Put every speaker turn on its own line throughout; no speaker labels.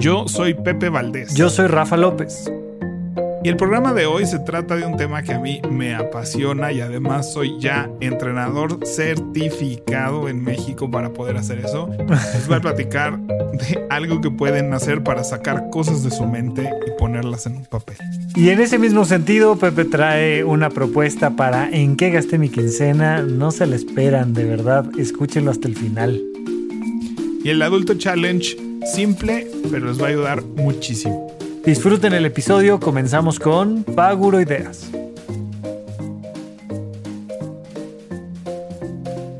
Yo soy Pepe Valdés.
Yo soy Rafa López.
Y el programa de hoy se trata de un tema que a mí me apasiona y además soy ya entrenador certificado en México para poder hacer eso. Les voy a platicar de algo que pueden hacer para sacar cosas de su mente y ponerlas en un papel.
Y en ese mismo sentido, Pepe trae una propuesta para en qué gasté mi quincena. No se la esperan, de verdad. Escúchenlo hasta el final.
Y el Adulto Challenge, simple, pero les va a ayudar muchísimo.
Disfruten el episodio, comenzamos con Paguro Ideas.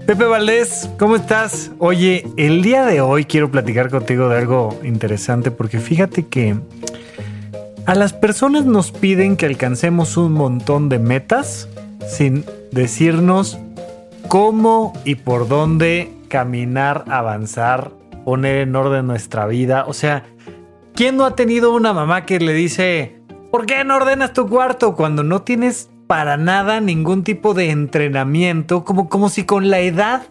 Pepe Valdés, ¿cómo estás? Oye, el día de hoy quiero platicar contigo de algo interesante porque fíjate que a las personas nos piden que alcancemos un montón de metas sin decirnos cómo y por dónde caminar, avanzar, poner en orden nuestra vida. O sea, ¿quién no ha tenido una mamá que le dice, ¿por qué no ordenas tu cuarto cuando no tienes para nada ningún tipo de entrenamiento? Como, como si con la edad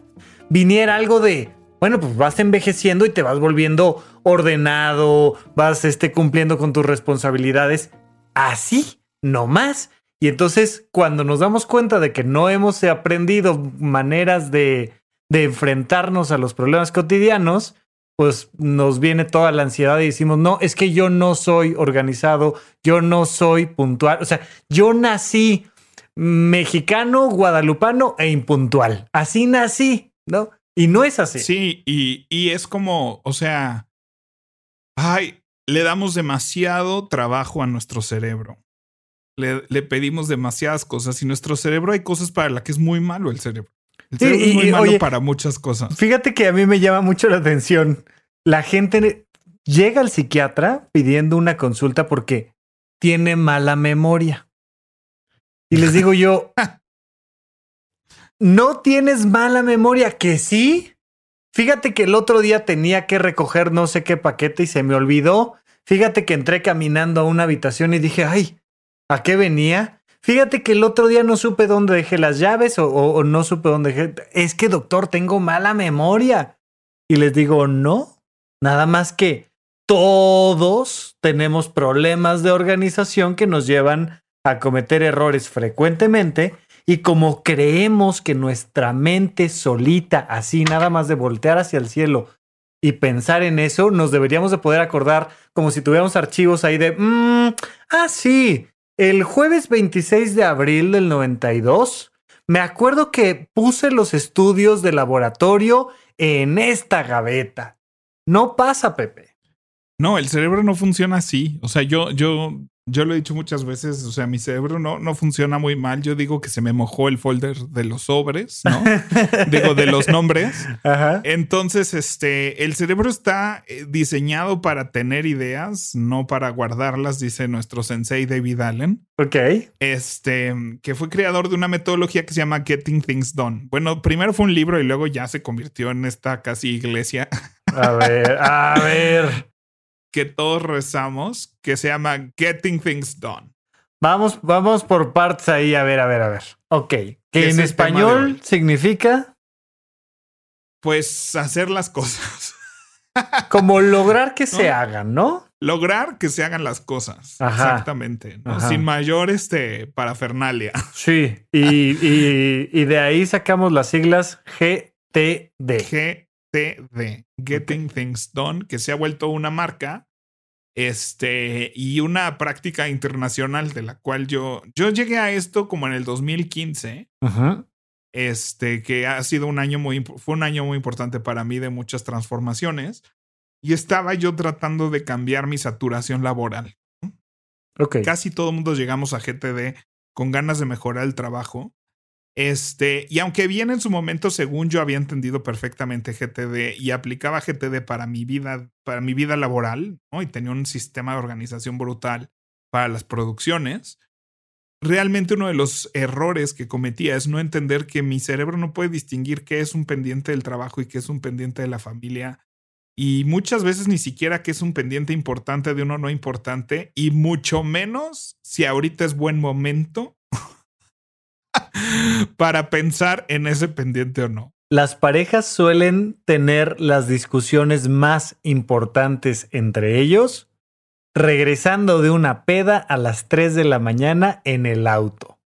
viniera algo de, bueno, pues vas envejeciendo y te vas volviendo ordenado, vas este, cumpliendo con tus responsabilidades. Así, no más. Y entonces, cuando nos damos cuenta de que no hemos aprendido maneras de, de enfrentarnos a los problemas cotidianos, pues nos viene toda la ansiedad y decimos, no, es que yo no soy organizado, yo no soy puntual, o sea, yo nací mexicano, guadalupano e impuntual, así nací, ¿no? Y no es así.
Sí, y, y es como, o sea, ay, le damos demasiado trabajo a nuestro cerebro. Le, le, pedimos demasiadas cosas y nuestro cerebro hay cosas para las que es muy malo el cerebro. El cerebro sí, es muy malo oye, para muchas cosas.
Fíjate que a mí me llama mucho la atención. La gente llega al psiquiatra pidiendo una consulta porque tiene mala memoria. Y les digo yo, no tienes mala memoria, que sí. Fíjate que el otro día tenía que recoger no sé qué paquete y se me olvidó. Fíjate que entré caminando a una habitación y dije, ay, ¿a qué venía? Fíjate que el otro día no supe dónde dejé las llaves o, no supe dónde dejé. Es que, doctor, tengo mala memoria. Y les digo, no, nada más que todos tenemos problemas de organización que nos llevan a cometer errores frecuentemente. Y como creemos que nuestra mente solita, así nada más de voltear hacia el cielo y pensar en eso, nos deberíamos de poder acordar como si tuviéramos archivos ahí de, mmm, ah, sí, el jueves 26 de abril del 92, me acuerdo que puse los estudios de laboratorio en esta gaveta. No pasa, Pepe.
No, el cerebro no funciona así. O sea, yo, yo, yo lo he dicho muchas veces. O sea, mi cerebro no, no funciona muy mal. Yo digo que se me mojó el folder de los sobres, ¿no? digo, de los nombres.
Ajá.
Entonces, este, el cerebro está eh, diseñado para tener ideas, no para guardarlas, dice nuestro sensei David Allen.
Ok.
Este, que fue creador de una metodología que se llama Getting Things Done. Bueno, primero fue un libro y luego ya se convirtió en esta casi iglesia.
A ver, a ver.
Que todos rezamos, que se llama Getting Things Done.
Vamos, vamos por partes ahí, a ver, a ver, a ver. Ok. Que en español significa.
Pues hacer las cosas.
Como lograr que ¿No? se hagan, ¿no?
Lograr que se hagan las cosas.
Ajá.
Exactamente. ¿no? Sin mayor este, parafernalia.
Sí. Y, y, y, de ahí sacamos las siglas GTD.
GTD. Getting okay. Things Done, que se ha vuelto una marca este, y una práctica internacional de la cual yo, yo llegué a esto como en el 2015.
Uh -huh.
Este, que ha sido un año muy, fue un año muy importante para mí de muchas transformaciones. Y estaba yo tratando de cambiar mi saturación laboral.
Okay.
Casi todo el mundo llegamos a GTD con ganas de mejorar el trabajo. Este, y aunque bien en su momento, según yo había entendido perfectamente GTD y aplicaba GTD para mi vida, para mi vida laboral, ¿no? y tenía un sistema de organización brutal para las producciones, realmente uno de los errores que cometía es no entender que mi cerebro no puede distinguir qué es un pendiente del trabajo y qué es un pendiente de la familia. Y muchas veces ni siquiera qué es un pendiente importante de uno no importante, y mucho menos si ahorita es buen momento para pensar en ese pendiente o no.
Las parejas suelen tener las discusiones más importantes entre ellos regresando de una peda a las 3 de la mañana en el auto.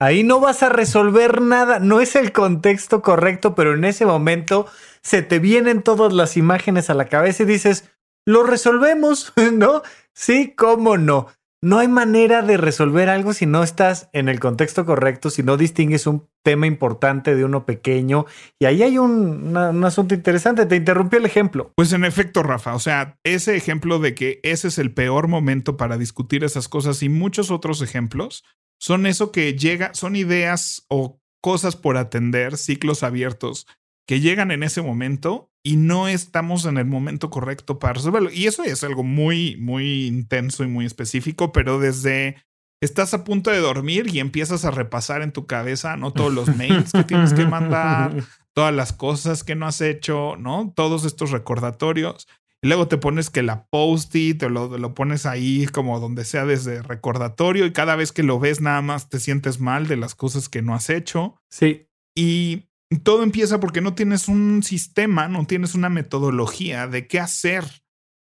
Ahí no vas a resolver nada, no es el contexto correcto, pero en ese momento se te vienen todas las imágenes a la cabeza y dices, lo resolvemos, ¿no? Sí, cómo no. No hay manera de resolver algo si no estás en el contexto correcto, si no distingues un tema importante de uno pequeño. Y ahí hay un, asunto interesante. Te interrumpió el ejemplo.
Pues en efecto, Rafa, o sea, ese ejemplo de que ese es el peor momento para discutir esas cosas y muchos otros ejemplos son eso que llega, son ideas o cosas por atender, ciclos abiertos que llegan en ese momento y no estamos en el momento correcto para resolverlo. Y eso es algo muy, muy intenso y muy específico, pero desde estás a punto de dormir y empiezas a repasar en tu cabeza, ¿no? Todos los mails que tienes que mandar, todas las cosas que no has hecho, ¿no? Todos estos recordatorios. Y luego te pones que la post-it te lo, lo pones ahí como donde sea desde recordatorio y cada vez que lo ves nada más te sientes mal de las cosas que no has hecho.
Sí.
Y todo empieza porque no tienes un sistema, no tienes una metodología de qué hacer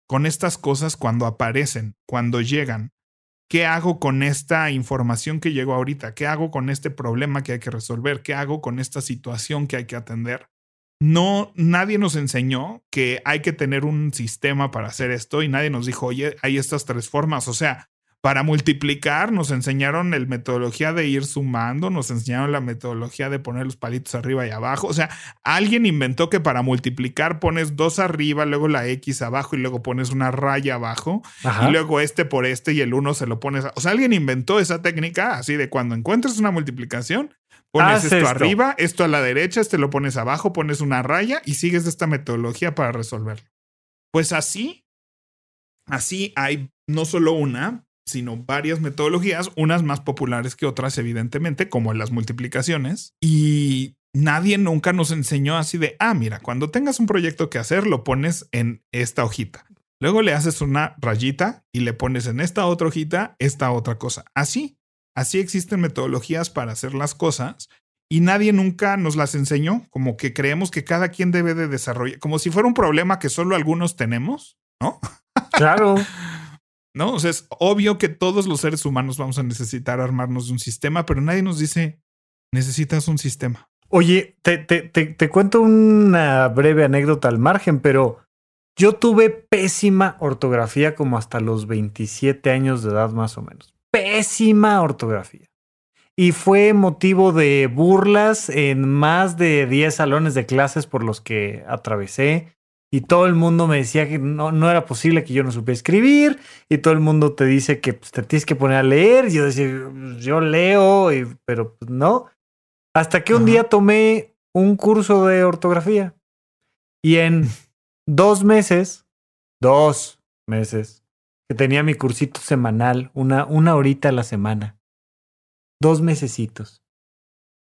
con estas cosas cuando aparecen, cuando llegan. ¿Qué hago con esta información que llegó ahorita? ¿Qué hago con este problema que hay que resolver? ¿Qué hago con esta situación que hay que atender? No, nadie nos enseñó que hay que tener un sistema para hacer esto y nadie nos dijo, oye, hay estas tres formas. O sea, para multiplicar nos enseñaron la metodología de ir sumando, nos enseñaron la metodología de poner los palitos arriba y abajo. O sea, alguien inventó que para multiplicar pones dos arriba, luego la X abajo y luego pones una raya abajo y luego este por este y el uno se lo pones. O sea, alguien inventó esa técnica así de cuando encuentres una multiplicación, pones esto, esto, arriba, esto a la derecha, este lo pones abajo, pones una raya y sigues esta metodología para resolverlo. Pues así, así hay no solo una, sino varias metodologías, unas más populares que otras, evidentemente, como las multiplicaciones. Y nadie nunca nos enseñó así de, ah, mira, cuando tengas un proyecto que hacer, lo pones en esta hojita. Luego le haces una rayita y le pones en esta otra hojita esta otra cosa. Así, así existen metodologías para hacer las cosas y nadie nunca nos las enseñó, como que creemos que cada quien debe de desarrollar, como si fuera un problema que solo algunos tenemos, ¿no?
Claro.
¿no? O sea, es obvio que todos los seres humanos vamos a necesitar armarnos de un sistema, pero nadie nos dice, necesitas un sistema.
Oye, te, te, te, cuento una breve anécdota al margen, pero yo tuve pésima ortografía como hasta los 27 años de edad más o menos. Pésima ortografía. Y fue motivo de burlas en más de 10 salones de clases por los que atravesé y todo el mundo me decía que no, no era posible que yo no supiera escribir y todo el mundo te dice que pues, te tienes que poner a leer. Y yo decía, yo leo, pero pues, no. Hasta que un día tomé un curso de ortografía y en dos meses, dos meses, que tenía mi cursito semanal, una, una horita a la semana, dos mesecitos,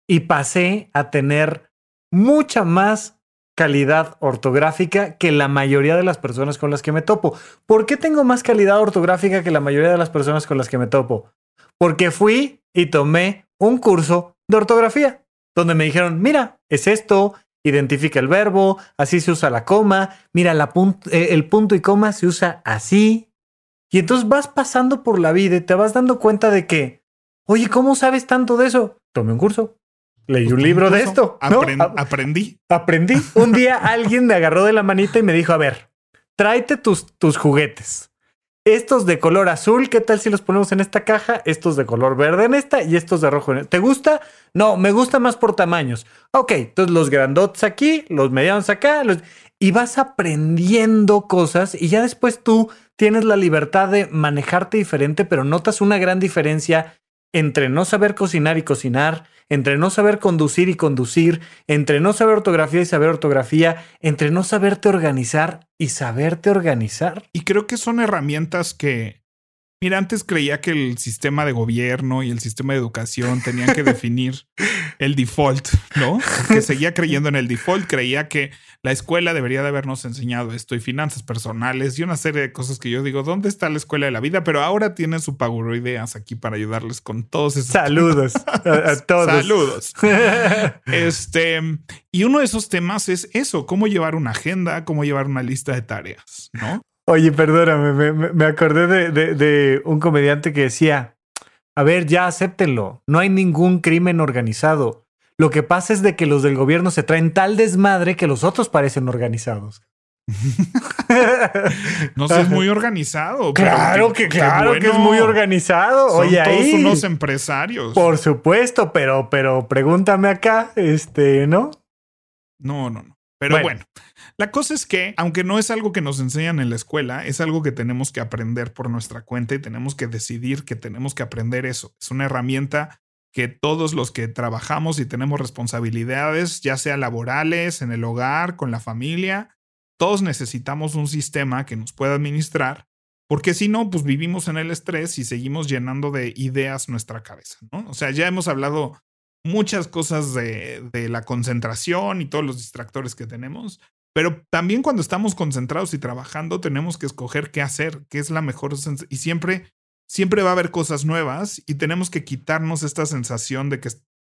y pasé a tener mucha más calidad ortográfica que la mayoría de las personas con las que me topo. ¿Por qué tengo más calidad ortográfica que la mayoría de las personas con las que me topo? Porque fui y tomé un curso de ortografía, donde me dijeron, mira, es esto, identifica el verbo, así se usa la coma, mira, eh, el punto y coma se usa así. Y entonces vas pasando por la vida y te vas dando cuenta de que, oye, ¿cómo sabes tanto de eso? Tomé un curso. Leí un libro de esto.
aprendí.
Aprendí. Un día alguien me agarró de la manita y me dijo, a ver, tráete tus, tus juguetes. Estos de color azul, ¿qué tal si los ponemos en esta caja? Estos de color verde en esta y estos de rojo en esta. ¿Te gusta? No, me gusta más por tamaños. Ok, entonces los grandotes aquí, los medianos acá, y vas aprendiendo cosas y ya después tú tienes la libertad de manejarte diferente, pero notas una gran diferencia entre no saber cocinar y cocinar, entre no saber conducir y conducir, entre no saber ortografía y saber ortografía, entre no saberte organizar y saberte organizar.
Y creo que son herramientas que Mira, antes creía que el sistema de gobierno y el sistema de educación tenían que definir el default, ¿no? Porque seguía creyendo en el default, creía que la escuela debería de habernos enseñado esto y finanzas personales y una serie de cosas que yo digo, ¿dónde está la escuela de la vida? Pero ahora tienen su ideas aquí para ayudarles con todos esos
saludos a, todos.
Saludos. este, y uno de esos temas es eso, cómo llevar una agenda, cómo llevar una lista de tareas, ¿no?
Oye, perdóname, me, acordé de, un comediante que decía, a ver, ya acéptenlo, no hay ningún crimen organizado. Lo que pasa es de que los del gobierno se traen tal desmadre que los otros parecen organizados.
no sé, es muy organizado.
Claro que, claro que es muy organizado.
Son
Oye,
todos unos empresarios.
Por supuesto, pero, pero pregúntame acá, este, ¿no?
No, no, no. Pero bueno la cosa es que, aunque no es algo que nos enseñan en la escuela, es algo que tenemos que aprender por nuestra cuenta y tenemos que decidir que tenemos que aprender eso. Es una herramienta que todos los que trabajamos y tenemos responsabilidades, ya sea laborales, en el hogar, con la familia, todos necesitamos un sistema que nos pueda administrar, porque si no, pues vivimos en el estrés y seguimos llenando de ideas nuestra cabeza, ¿no? O sea, ya hemos hablado muchas cosas de, de la concentración y todos los distractores que tenemos, pero también cuando estamos concentrados y trabajando, tenemos que escoger qué hacer, qué es la mejor y siempre, siempre va a haber cosas nuevas y tenemos que quitarnos esta sensación de que,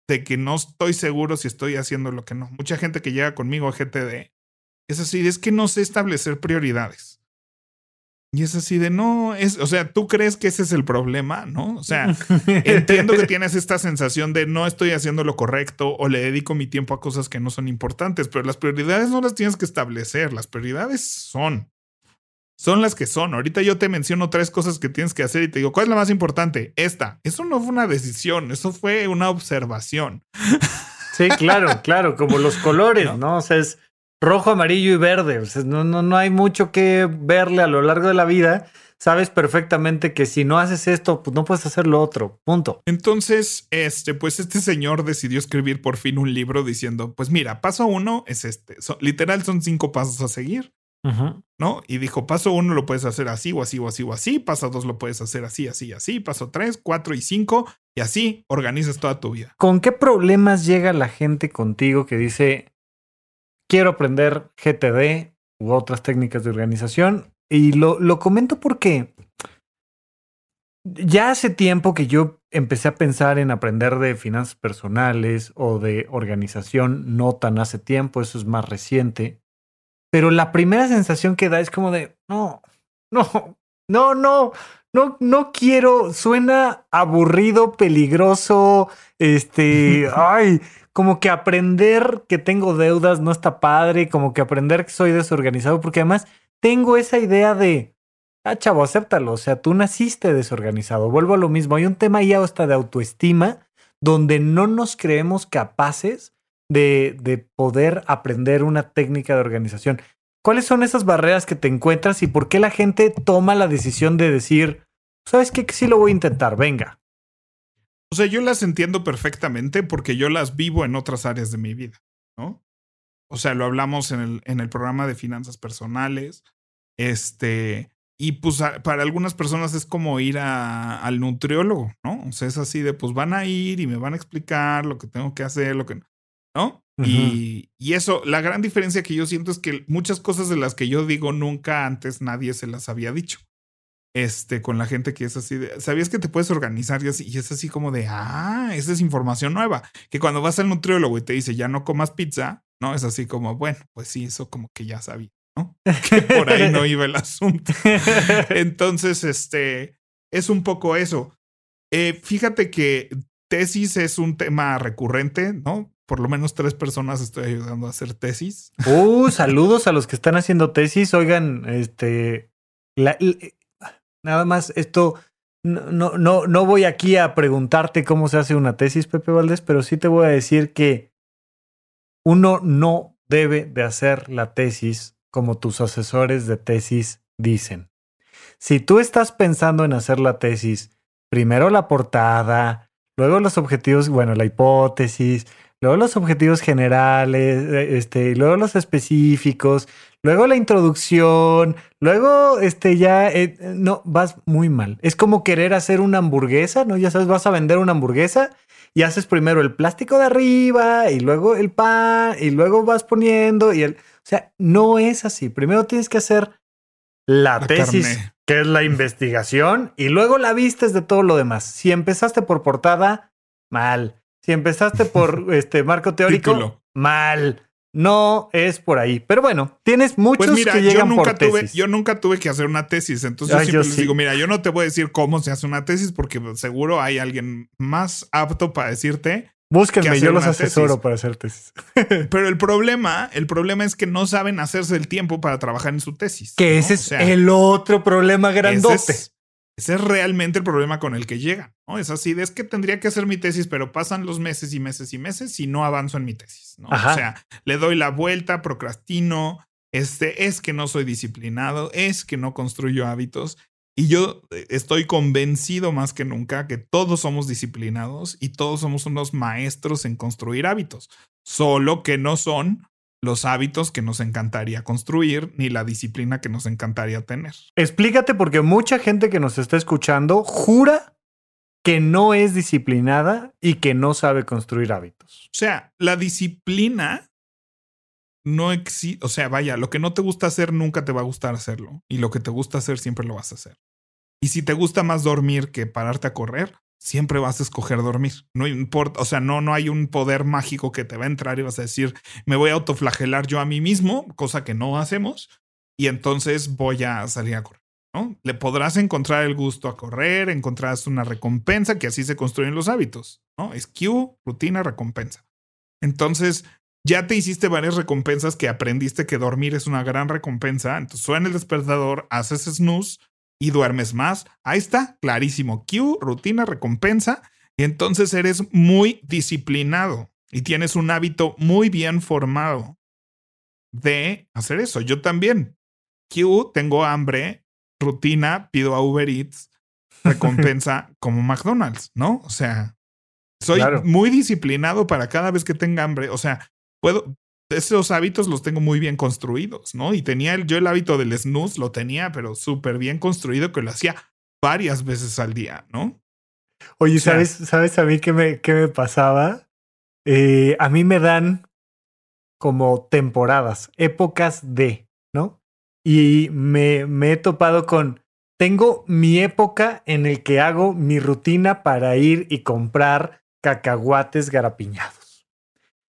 de que no estoy seguro si estoy haciendo lo que no. Mucha gente que llega conmigo a GTD es así, es que no sé establecer prioridades. Y es así de no, es, o sea, tú crees que ese es el problema, ¿no? O sea, entiendo que tienes esta sensación de no estoy haciendo lo correcto o le dedico mi tiempo a cosas que no son importantes, pero las prioridades no las tienes que establecer, las prioridades son. Son las que son. Ahorita yo te menciono tres cosas que tienes que hacer y te digo, ¿cuál es la más importante? Esta. Eso no fue una decisión, eso fue una observación.
Sí, claro, claro, como los colores, ¿no? ¿no? O sea, es, rojo, amarillo y verde. no, no, no hay mucho que verle a lo largo de la vida. Sabes perfectamente que si no haces esto, pues no puedes hacer lo otro. Punto.
Entonces, este, pues este señor decidió escribir por fin un libro diciendo: Pues mira, paso uno es este. literal son cinco pasos a seguir. ¿No? Y dijo, paso uno lo puedes hacer así o así o así o así, paso dos lo puedes hacer así, así, así, paso tres, cuatro y cinco, y así organizas toda tu vida.
¿Con qué problemas llega la gente contigo que dice, quiero aprender GTD u otras técnicas de organización. Y lo, lo comento porque ya hace tiempo que yo empecé a pensar en aprender de finanzas personales o de organización, no tan hace tiempo, eso es más reciente. Pero la primera sensación que da es como de, no, no, no, no, no, no quiero, suena aburrido, peligroso, este, ay, como que aprender que tengo deudas no está padre, como que aprender que soy desorganizado, porque además tengo esa idea de, ah, chavo, acéptalo, o sea, tú naciste desorganizado. Vuelvo a lo mismo, hay un tema ahí hasta de autoestima donde no nos creemos capaces de, de poder aprender una técnica de organización. ¿Cuáles son esas barreras que te encuentras y por qué la gente toma la decisión de decir, sabes qué, que sí lo voy a intentar, venga?
O sea, yo las entiendo perfectamente porque yo las vivo en otras áreas de mi vida, ¿no? O sea, lo hablamos en el, en el programa de finanzas personales. Este, y pues para algunas personas es como ir a, al nutriólogo, ¿no? O sea, es así de, pues van a ir y me van a explicar lo que tengo que hacer, lo que, ¿no? y, y, eso, la gran diferencia que yo siento es que muchas cosas de las que yo digo nunca antes nadie se las había dicho este, con la gente que es así de, ¿sabías que te puedes organizar? Y, así, y es así como de, ah, esa es información nueva. Que cuando vas al nutriólogo y te dice, ya no comas pizza, ¿no? Es así como, bueno, pues sí, eso como que ya sabía, ¿no? Que por ahí no iba el asunto. Entonces, este, es un poco eso. Eh, fíjate que tesis es un tema recurrente, ¿no? Por lo menos tres personas estoy ayudando a hacer tesis.
Uh, saludos a los que están haciendo tesis. Oigan, este, la, Nada más, esto no, no, no voy aquí a preguntarte cómo se hace una tesis, Pepe Valdés, pero sí te voy a decir que uno no debe de hacer la tesis como tus asesores de tesis dicen. Si tú estás pensando en hacer la tesis, primero la portada, luego los objetivos, bueno, la hipótesis, luego los objetivos generales, eh, este, luego los específicos, luego la introducción, luego este ya eh, no vas muy mal. Es como querer hacer una hamburguesa, ¿no? Ya sabes, vas a vender una hamburguesa y haces primero el plástico de arriba y luego el pan y luego vas poniendo y el, o sea, no es así. Primero tienes que hacer la, tesis, que es la investigación, y luego la vistes de todo lo demás. Si empezaste por portada, mal. Si empezaste por este marco teórico, mal. No es por ahí. Pero bueno, tienes muchos pues que llegan
yo nunca
por
tuve, Yo nunca tuve que hacer una tesis. Entonces yo siempre les digo, mira, yo no te voy a decir cómo se hace una tesis porque seguro hay alguien más apto para decirte
Búsquenme, yo los asesoro para hacer tesis.
Pero el problema, el problema es que no saben hacerse el tiempo para trabajar en su tesis.
Que ese es el otro problema grandote.
Ese es, realmente el problema con el que llegan. ¿no? Es así, es que tendría que hacer mi tesis, pero pasan los meses y meses y meses y no avanzo en mi tesis. ¿no? O sea, le doy la vuelta, procrastino, este, es que no soy disciplinado, es que no construyo hábitos. Y yo eh, estoy convencido más que nunca que todos somos disciplinados y todos somos unos maestros en construir hábitos, solo que no son los hábitos que nos encantaría construir ni la disciplina que nos encantaría tener.
Explícate porque mucha gente que nos está escuchando jura que no es disciplinada y que no sabe construir hábitos.
O sea, la disciplina no existe, o sea, vaya, lo que no te gusta hacer nunca te va a gustar hacerlo y lo que te gusta hacer siempre lo vas a hacer. Y si te gusta más dormir que pararte a correr, siempre vas a escoger dormir. No importa, o sea, no, no hay un poder mágico que te va a entrar y vas a decir, me voy a autoflagelar yo a mí mismo, cosa que no hacemos, y entonces voy a salir a correr. ¿no? Le podrás encontrar el gusto a correr, encontrarás una recompensa, que así se construyen los hábitos, ¿no? Es cue, rutina, recompensa. Entonces, ya te hiciste varias recompensas que aprendiste que dormir es una gran recompensa. Entonces suena el despertador, haces snooze y duermes más. Ahí está, clarísimo. Q, rutina, recompensa. Y entonces eres muy disciplinado y tienes un hábito muy bien formado de hacer eso. Yo también. Q, tengo hambre, rutina, pido a Uber Eats, recompensa como McDonald's, ¿no? O sea, soy muy disciplinado para cada vez que tenga hambre. O sea, puedo, esos hábitos los tengo muy bien construidos, ¿no? Y tenía yo el hábito del snooze, lo tenía, pero súper bien construido que lo hacía varias veces al día, ¿no?
Oye, ¿sabes, ¿sabes a mí qué me, qué me pasaba? Eh, a mí me dan como temporadas, épocas de, ¿no? Y me, me he topado con, tengo mi época en el que hago mi rutina para ir y comprar cacahuates garapiñados.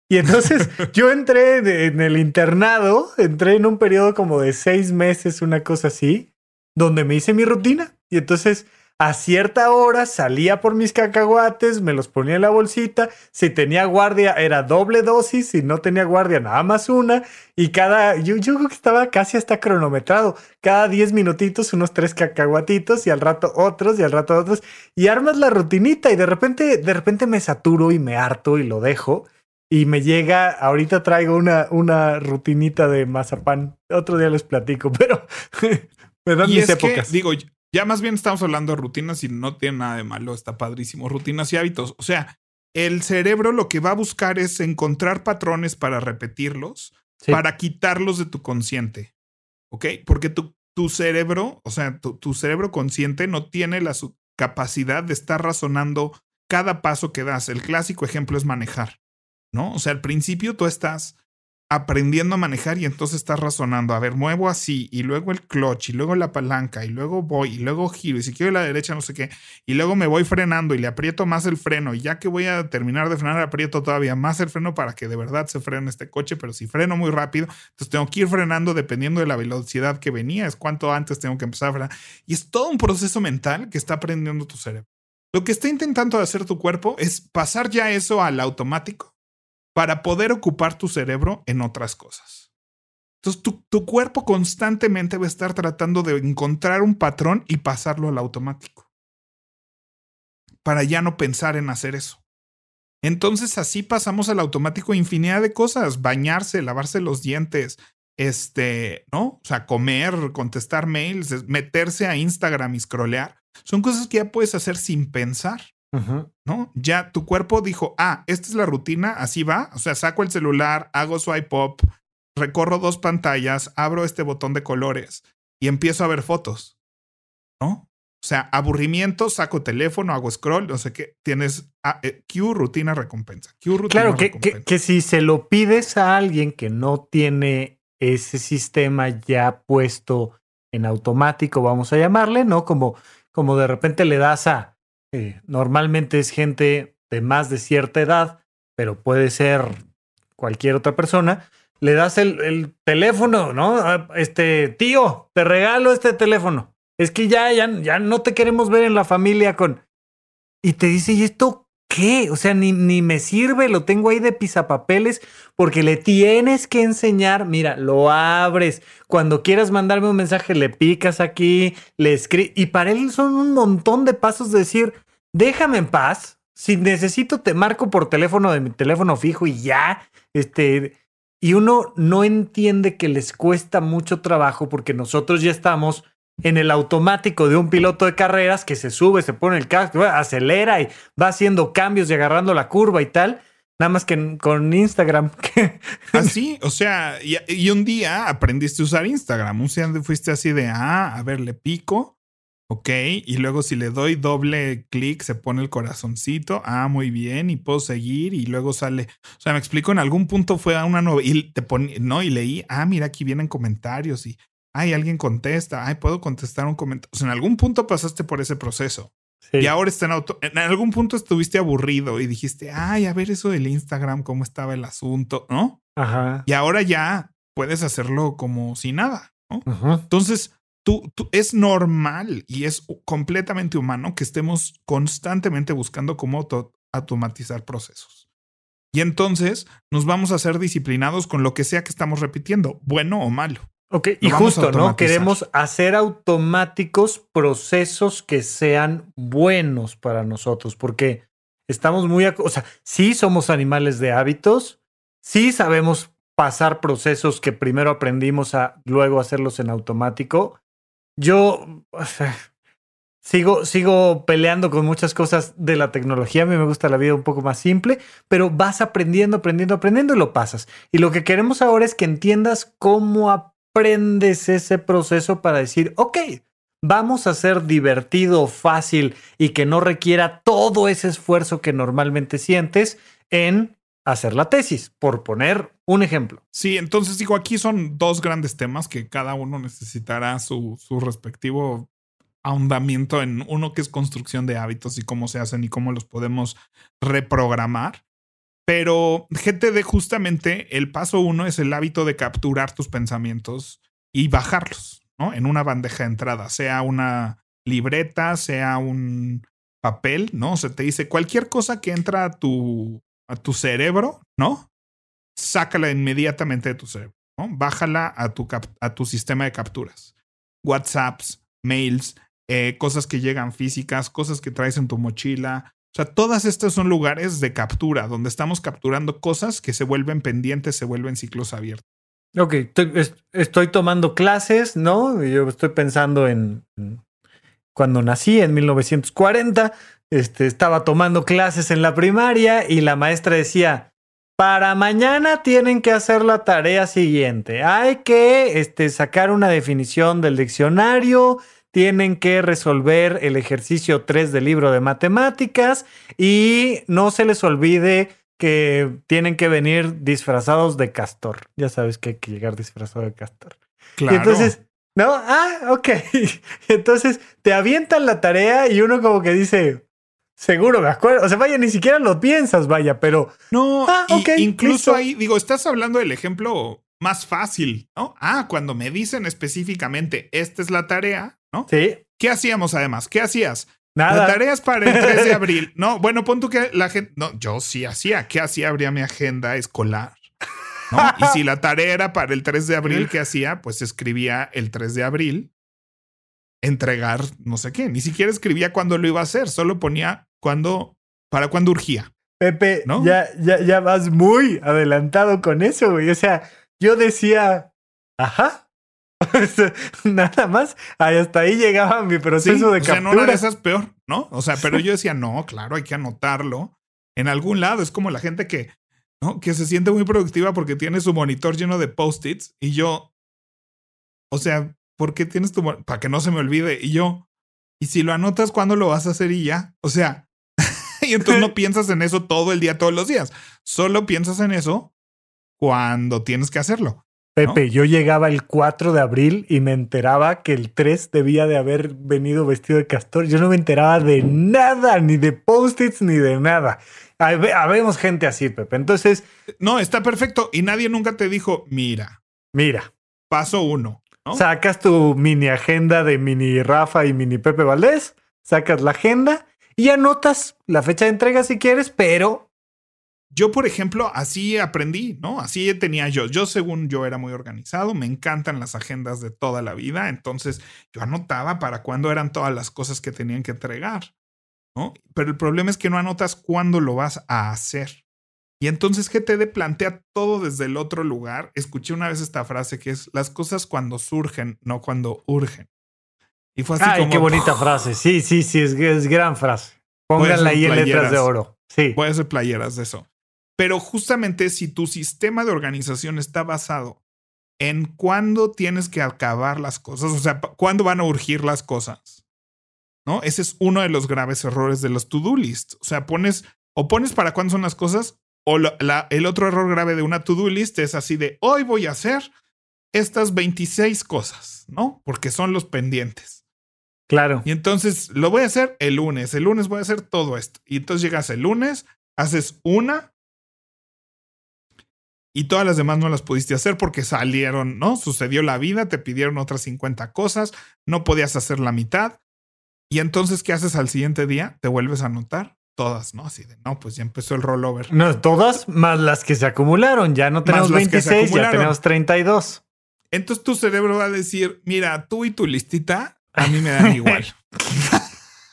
Y entonces yo entré en el internado, entré en un periodo como de seis meses, una cosa así, donde me hice mi rutina. Y entonces a cierta hora salía por mis cacahuates, me los ponía en la bolsita. Si tenía guardia era doble dosis, si no tenía guardia nada más una. Y cada, yo, yo creo que estaba casi hasta cronometrado. Cada diez minutitos unos tres cacahuatitos y al rato otros y al rato otros. Y armas la rutinita y de repente, de repente me saturo y me harto y lo dejo y me llega, ahorita traigo una, una rutinita de mazapán. Otro día les platico, pero me dan mis épocas.
digo, ya más bien estamos hablando de rutinas y no tiene nada de malo, está padrísimo. Rutinas y hábitos. O sea, el cerebro lo que va a buscar es encontrar patrones para repetirlos, para quitarlos de tu consciente. ¿Ok? Porque tu, tu cerebro, o sea, tu, tu cerebro consciente no tiene la capacidad de estar razonando cada paso que das. El clásico ejemplo es manejar. ¿No? O sea, al principio tú estás aprendiendo a manejar y entonces estás razonando, a ver, muevo así y luego el clutch y luego la palanca y luego voy y luego giro y si quiero a la derecha no sé qué y luego me voy frenando y le aprieto más el freno y ya que voy a terminar de frenar aprieto todavía más el freno para que de verdad se frene este coche, pero si freno muy rápido, entonces tengo que ir frenando dependiendo de la velocidad que venía, es cuánto antes tengo que empezar a frenar y es todo un proceso mental que está aprendiendo tu cerebro. Lo que está intentando hacer tu cuerpo es pasar ya eso al automático para poder ocupar tu cerebro en otras cosas. Entonces, tu, cuerpo constantemente va a estar tratando de encontrar un patrón y pasarlo al automático. Para ya no pensar en hacer eso. Entonces, así pasamos al automático infinidad de cosas. Bañarse, lavarse los dientes, este, ¿no? O sea, comer, contestar mails, meterse a Instagram y scrollear. Son cosas que ya puedes hacer sin pensar. ¿No? Ya tu cuerpo dijo, ah, esta es la rutina, así va. O sea, saco el celular, hago swipe up, recorro dos pantallas, abro este botón de colores y empiezo a ver fotos, ¿no? O sea, aburrimiento, saco teléfono, hago scroll, no sé qué. Tienes ah, eh, Q, rutina, recompensa. Q, rutina,
claro, que, que, que, si se lo pides a alguien que no tiene ese sistema ya puesto en automático, vamos a llamarle, ¿no? Como, como de repente le das a, eh, normalmente es gente de más de cierta edad, pero puede ser cualquier otra persona, le das el, el teléfono, ¿no? Ah, este, tío, te regalo este teléfono. Es que ya, ya, ya no te queremos ver en la familia con... Y te dice, ¿y esto qué? O sea, ni, ni me sirve, lo tengo ahí de pisapapeles porque le tienes que enseñar, mira, lo abres. Cuando quieras mandarme un mensaje, le picas aquí, le escribes. Y para él son un montón de pasos de decir, déjame en paz. Si necesito, te marco por teléfono de mi teléfono fijo y ya. Este, y uno no entiende que les cuesta mucho trabajo porque nosotros ya estamos en el automático de un piloto de carreras que se sube, se pone el casco, acelera y va haciendo cambios y agarrando la curva y tal. Nada más que con Instagram.
Así, o sea, y, un día aprendiste a usar Instagram. Un día fuiste así de, ah, a ver, le pico, ok, y luego si le doy doble clic se pone el corazoncito, ah, muy bien, y puedo seguir, y luego sale, o sea, me explico, en algún punto fue a una novela, y te pone, no, y leí, ah, mira, aquí vienen comentarios, y ay, alguien contesta, ay, puedo contestar un comentario. O sea, en algún punto pasaste por ese proceso. Y ahora está en auto. En algún punto estuviste aburrido y dijiste, ay, a ver eso del Instagram, cómo estaba el asunto, ¿no?
Ajá.
Y ahora ya puedes hacerlo como si nada, ¿no? Entonces, tú, tú, es normal y es completamente humano que estemos constantemente buscando cómo automatizar procesos. Y entonces nos vamos a ser disciplinados con lo que sea que estamos repitiendo, bueno o malo.
Ok, y justo, ¿no? Queremos hacer automáticos procesos que sean buenos para nosotros, porque estamos muy, o sea, sí somos animales de hábitos, sí sabemos pasar procesos que primero aprendimos a luego hacerlos en automático. Yo sigo, sigo peleando con muchas cosas de la tecnología. A mí me gusta la vida un poco más simple, pero vas aprendiendo, aprendiendo, aprendiendo y lo pasas. Y lo que queremos ahora es que entiendas cómo aprendes ese proceso para decir, ok, vamos a ser divertido, fácil y que no requiera todo ese esfuerzo que normalmente sientes en hacer la tesis, por poner un ejemplo.
Sí, entonces digo, aquí son dos grandes temas que cada uno necesitará su, su respectivo ahondamiento en uno que es construcción de hábitos y cómo se hacen y cómo los podemos reprogramar. Pero GTD justamente el paso uno es el hábito de capturar tus pensamientos y bajarlos, ¿no? En una bandeja de entrada, sea una libreta, sea un papel, ¿no? Se te dice cualquier cosa que entra a tu, a tu cerebro, ¿no? Sácala inmediatamente de tu cerebro, ¿no? Bájala a tu, a tu sistema de capturas. WhatsApps, mails, eh, cosas que llegan físicas, cosas que traes en tu mochila, o sea, todas estas son lugares de captura, donde estamos capturando cosas que se vuelven pendientes, se vuelven ciclos abiertos.
Ok, estoy, tomando clases, ¿no? Yo estoy pensando en, cuando nací, en 1940, este, estaba tomando clases en la primaria y la maestra decía, para mañana tienen que hacer la tarea siguiente. Hay que este, sacar una definición del diccionario tienen que resolver el ejercicio 3 del libro de matemáticas y no se les olvide que tienen que venir disfrazados de castor. Ya sabes que hay que llegar disfrazado de castor. Claro. Y entonces, no, ah, ok. entonces te avientan la tarea y uno como que dice, seguro me acuerdo. O sea, vaya, ni siquiera lo piensas, vaya, pero.
No, ah, incluso ahí, digo, estás hablando del ejemplo más fácil, ¿no? Ah, cuando me dicen específicamente, esta es la tarea, ¿no?
Sí.
¿Qué hacíamos además? ¿Qué hacías? Nada. La tarea es para el 3 de abril. No, bueno, pon tú que la gente. No, yo sí hacía. ¿Qué hacía? Abría mi agenda escolar. ¿no? Y si la tarea era para el 3 de abril, ¿qué hacía? Pues escribía el 3 de abril, entregar no sé qué. Ni siquiera escribía cuándo lo iba a hacer, solo ponía cuándo, para cuándo urgía.
Pepe, ¿no? ya, ya, ya vas muy adelantado con eso, güey. O sea, yo decía, ajá. Nada más. Hasta ahí llegaba mi proceso de captura.
O sea, en una de esas peor. ¿no? O sea, pero yo decía, no, claro, hay que anotarlo en algún lado. Es como la gente que, ¿no? Que se siente muy productiva porque tiene su monitor lleno de post-its y yo, o sea, ¿por qué tienes tu para que no se me olvide? Y yo, y si lo anotas, ¿cuándo lo vas a hacer y ya? O sea, y entonces no piensas en eso todo el día, todos los días. Solo piensas en eso cuando tienes que hacerlo.
Pepe, yo llegaba el 4 de abril y me enteraba que el 3 debía de haber venido vestido de castor. Yo no me enteraba de nada, ni de post-its, ni de nada. Habemos gente así, Pepe. Entonces.
No, está perfecto. Y nadie nunca te dijo, mira.
Mira.
Paso uno.
Sacas tu mini agenda de mini Rafa y mini Pepe Valdés, sacas la agenda y anotas la fecha de entrega si quieres, pero
yo, por ejemplo, así aprendí, ¿no? Así tenía yo. Yo, según yo, era muy organizado, me encantan las agendas de toda la vida, entonces yo anotaba para cuándo eran todas las cosas que tenían que entregar, ¿no? Pero el problema es que no anotas cuándo lo vas a hacer. Y entonces GTD plantea todo desde el otro lugar. Escuché una vez esta frase que es las cosas cuando surgen, no cuando urgen.
Y fue así Ay, qué bonita frase. Sí, sí, sí, es, es gran frase. Pónganla ahí en letras de oro. Sí.
Puede ser playeras de eso. Pero justamente si tu sistema de organización está basado en cuándo tienes que acabar las cosas, o sea, cuándo van a urgir las cosas, ¿no? Ese es uno de los graves errores de los to-do list. O sea, pones o pones para cuándo son las cosas, o el otro error grave de una to-do list es así de hoy voy a hacer estas 26 cosas, ¿no? Porque son los pendientes.
Claro.
Y entonces lo voy a hacer el lunes. El lunes voy a hacer todo esto. Y entonces llegas el lunes, haces una, y todas las demás no las pudiste hacer porque salieron, ¿no? Sucedió la vida, te pidieron otras 50 cosas, no podías hacer la mitad. Y entonces, ¿qué haces al siguiente día? Te vuelves a anotar todas, ¿no? Así de, no, pues ya empezó el rollover.
No, todas más las que se acumularon. Ya no tenemos 26, ya tenemos 32.
Entonces tu cerebro va a decir, mira, tú y tu listita a mí me dan igual.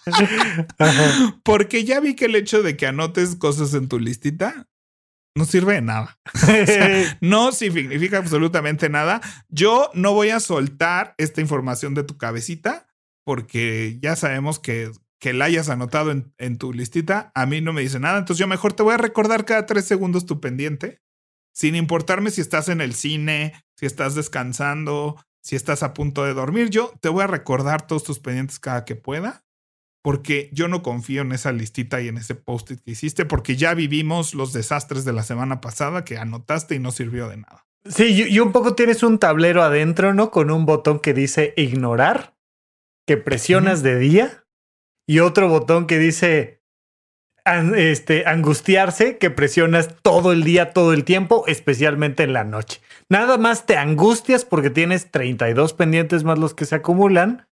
Porque ya vi que el hecho de que anotes cosas en tu listita no sirve de nada. no significa absolutamente nada. Yo no voy a soltar esta información de tu cabecita porque ya sabemos que, que la hayas anotado en, en, tu listita. A mí no me dice nada. Entonces yo mejor te voy a recordar cada tres segundos tu pendiente, sin importarme si estás en el cine, si estás descansando, si estás a punto de dormir. Yo te voy a recordar todos tus pendientes cada que pueda porque yo no confío en esa listita y en ese post-it que hiciste, porque ya vivimos los desastres de la semana pasada que anotaste y no sirvió de nada.
Sí, y un poco tienes un tablero adentro, ¿no? Con un botón que dice ignorar, que presionas de día, y otro botón que dice este, angustiarse, que presionas todo el día, todo el tiempo, especialmente en la noche. Nada más te angustias porque tienes 32 pendientes más los que se acumulan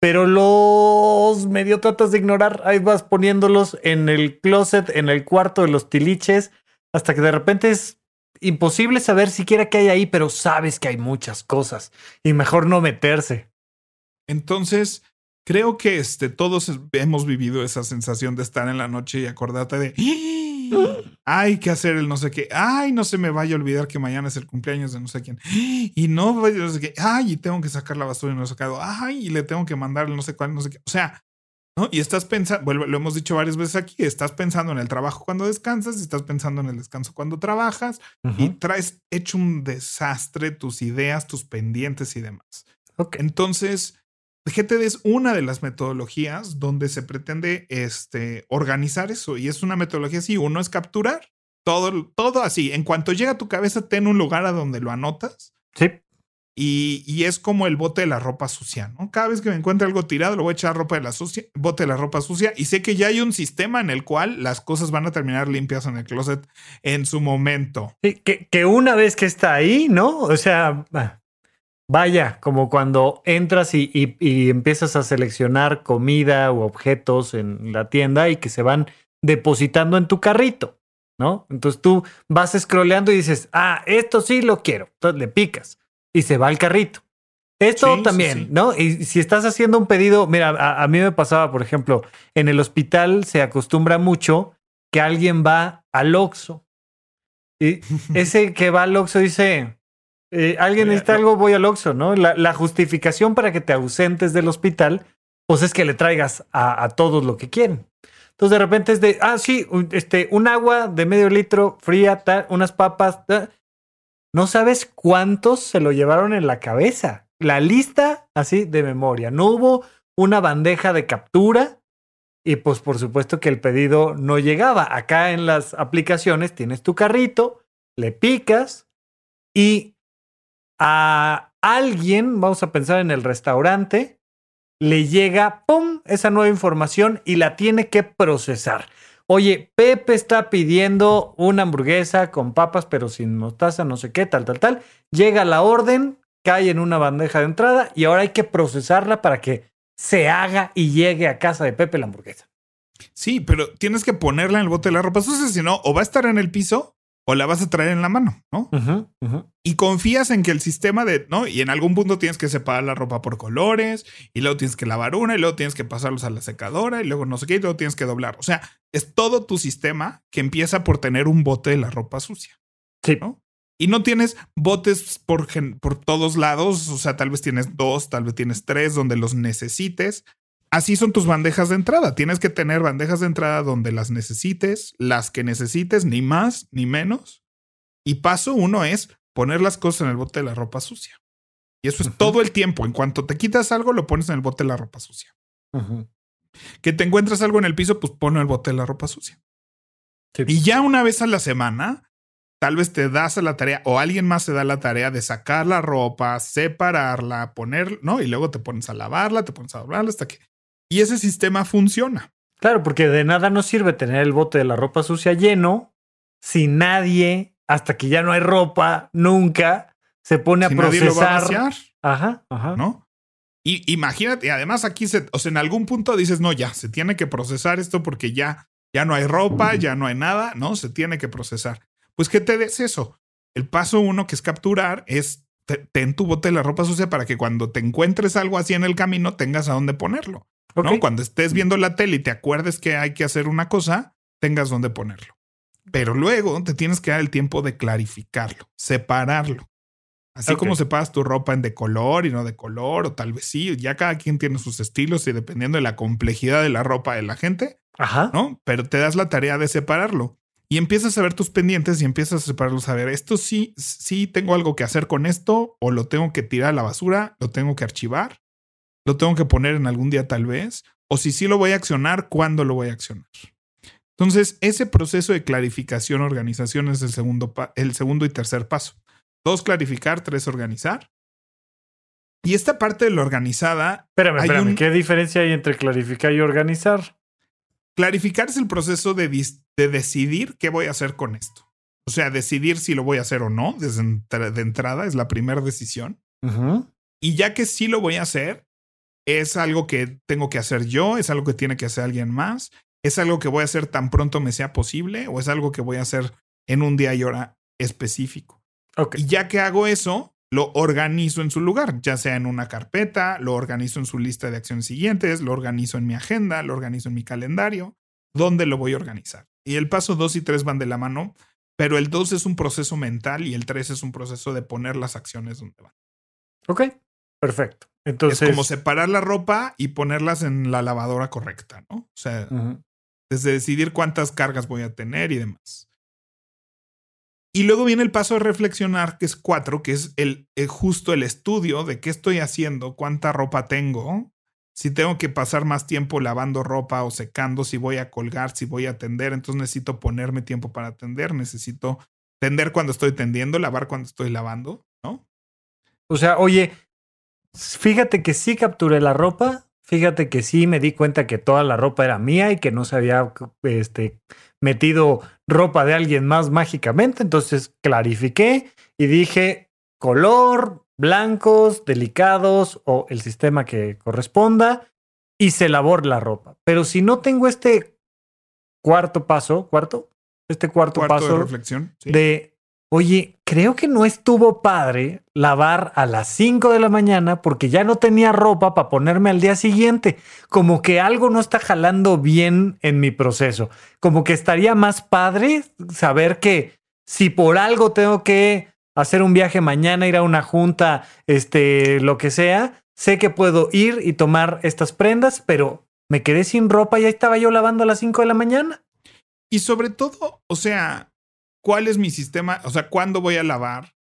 pero los medio tratas de ignorar. Ahí vas poniéndolos en el closet, en el cuarto de los tiliches, hasta que de repente es imposible saber siquiera qué hay ahí, pero sabes que hay muchas cosas y mejor no meterse.
Entonces, creo que este, todos hemos vivido esa sensación de estar en la noche y acordarte de hay que hacer el no sé qué, ay, no se me vaya a olvidar que mañana es el cumpleaños de no sé quién, y no, no sé qué, ay, y tengo que sacar la basura y no he sacado, ay, y le tengo que mandar el no sé cuál, no sé qué, o sea, ¿no? Y estás pensando, bueno, lo hemos dicho varias veces aquí, estás pensando en el trabajo cuando descansas, y estás pensando en el descanso cuando trabajas, y traes hecho un desastre tus ideas, tus pendientes y demás. Entonces, GTD es una de las metodologías donde se pretende este, organizar eso y es una metodología así. Uno es capturar todo, todo así. En cuanto llega a tu cabeza, ten un lugar a donde lo anotas.
Sí.
Y, y, es como el bote de la ropa sucia, ¿no? Cada vez que me encuentre algo tirado, lo voy a echar ropa de la sucia, bote de la ropa sucia y sé que ya hay un sistema en el cual las cosas van a terminar limpias en el closet en su momento.
Sí, que, que una vez que está ahí, ¿no? O sea, Vaya, como cuando entras y, empiezas a seleccionar comida u objetos en la tienda y que se van depositando en tu carrito, ¿no? Entonces tú vas scrolleando y dices, ah, esto sí lo quiero. Entonces le picas y se va al carrito. Esto también, ¿no? Y si estás haciendo un pedido, mira, a, a, mí me pasaba, por ejemplo, en el hospital se acostumbra mucho que alguien va al Oxxo. Y ese que va al Oxxo dice, eh, alguien necesita algo, voy al Oxxo, ¿no? La, justificación para que te ausentes del hospital, pues es que le traigas a, todos lo que quieren. Entonces de repente es de, ah, sí, este, un agua de medio litro fría, unas papas. No sabes cuántos se lo llevaron en la cabeza. La lista así de memoria. No hubo una bandeja de captura y pues por supuesto que el pedido no llegaba. Acá en las aplicaciones tienes tu carrito, le picas y a alguien, vamos a pensar en el restaurante, le llega, ¡pum!, esa nueva información y la tiene que procesar. Oye, Pepe está pidiendo una hamburguesa con papas pero sin mostaza, no sé qué, tal, tal, tal. Llega la orden, cae en una bandeja de entrada y ahora hay que procesarla para que se haga y llegue a casa de Pepe la hamburguesa.
Sí, pero tienes que ponerla en el bote de la ropa sucia, si no, o va a estar en el piso o la vas a traer en la mano, ¿no? Y confías en que el sistema de, ¿no? Y en algún punto tienes que separar la ropa por colores, y luego tienes que lavar una, y luego tienes que pasarlos a la secadora, y luego no sé qué, y luego tienes que doblar. O sea, es todo tu sistema que empieza por tener un bote de la ropa sucia.
Sí.
¿no? Y no tienes botes por, por todos lados, o sea, tal vez tienes dos, tal vez tienes tres donde los necesites. Así son tus bandejas de entrada. Tienes que tener bandejas de entrada donde las necesites, las que necesites, ni más ni menos. Y paso uno es poner las cosas en el bote de la ropa sucia. Y eso es todo el tiempo. En cuanto te quitas algo, lo pones en el bote de la ropa sucia. Que te encuentras algo en el piso, pues pon el bote de la ropa sucia. Y ya una vez a la semana, tal vez te das a la tarea o alguien más se da la tarea de sacar la ropa, separarla, poner, ¿no? Y luego te pones a lavarla, te pones a doblarla hasta que... Y ese sistema funciona.
Claro, porque de nada nos sirve tener el bote de la ropa sucia lleno si nadie, hasta que ya no hay ropa, nunca se pone a procesar.
Ajá, ajá. ¿No? Y imagínate, además aquí se, o sea, en algún punto dices, no, ya, se tiene que procesar esto porque ya, ya no hay ropa, ya no hay nada, ¿no? Se tiene que procesar. Pues que te des eso. El paso uno que es capturar es ten tu bote de la ropa sucia para que cuando te encuentres algo así en el camino tengas a dónde ponerlo. ¿No? Cuando estés viendo la tele y te acuerdes que hay que hacer una cosa, tengas dónde ponerlo. Pero luego te tienes que dar el tiempo de clarificarlo, separarlo. Así como separas tu ropa en de color y no de color, o tal vez sí, ya cada quien tiene sus estilos y dependiendo de la complejidad de la ropa de la gente,
Ajá.
¿no? Pero te das la tarea de separarlo y empiezas a ver tus pendientes y empiezas a separarlos a ver, esto sí, sí tengo algo que hacer con esto o lo tengo que tirar a la basura, lo tengo que archivar, lo tengo que poner en algún día tal vez, o si sí lo voy a accionar, ¿cuándo lo voy a accionar? Entonces, ese proceso de clarificación, organización es el segundo, el segundo y tercer paso. Dos, clarificar, tres, organizar. Y esta parte de la organizada.
Espérame, espérame, ¿qué diferencia hay entre clarificar y organizar?
Clarificar es el proceso de, decidir qué voy a hacer con esto. O sea, decidir si lo voy a hacer o no desde de entrada es la primera decisión. Y ya que sí lo voy a hacer, es algo que tengo que hacer yo, es algo que tiene que hacer alguien más, es algo que voy a hacer tan pronto me sea posible o es algo que voy a hacer en un día y hora específico. Y ya que hago eso, lo organizo en su lugar, ya sea en una carpeta, lo organizo en su lista de acciones siguientes, lo organizo en mi agenda, lo organizo en mi calendario, ¿dónde lo voy a organizar? Y el paso 2 y 3 van de la mano, pero el 2 es un proceso mental y el 3 es un proceso de poner las acciones donde van.
Ok, perfecto. Entonces... Es
como separar la ropa y ponerlas en la lavadora correcta, ¿no? O sea, desde decidir cuántas cargas voy a tener y demás. Y luego viene el paso de reflexionar, que es cuatro, que es el, justo el estudio de qué estoy haciendo, cuánta ropa tengo, si tengo que pasar más tiempo lavando ropa o secando, si voy a colgar, si voy a tender, entonces necesito ponerme tiempo para tender, necesito tender cuando estoy tendiendo, lavar cuando estoy lavando, ¿no?
O sea, oye, fíjate que sí capturé la ropa, fíjate que sí me di cuenta que toda la ropa era mía y que no se había este, metido ropa de alguien más mágicamente. Entonces clarifiqué y dije color, blancos, delicados o el sistema que corresponda y se lavó la ropa. Pero si no tengo este cuarto paso, cuarto, este cuarto, paso
de reflexión
de Oye, creo que no estuvo padre lavar a las 5 de la mañana porque ya no tenía ropa para ponerme al día siguiente. Como que algo no está jalando bien en mi proceso. Como que estaría más padre saber que si por algo tengo que hacer un viaje mañana, ir a una junta, este, lo que sea, sé que puedo ir y tomar estas prendas, pero me quedé sin ropa y ahí estaba yo lavando a las 5 de la mañana.
Y sobre todo, o sea, ¿cuál es mi sistema? O sea, ¿cuándo voy a lavar?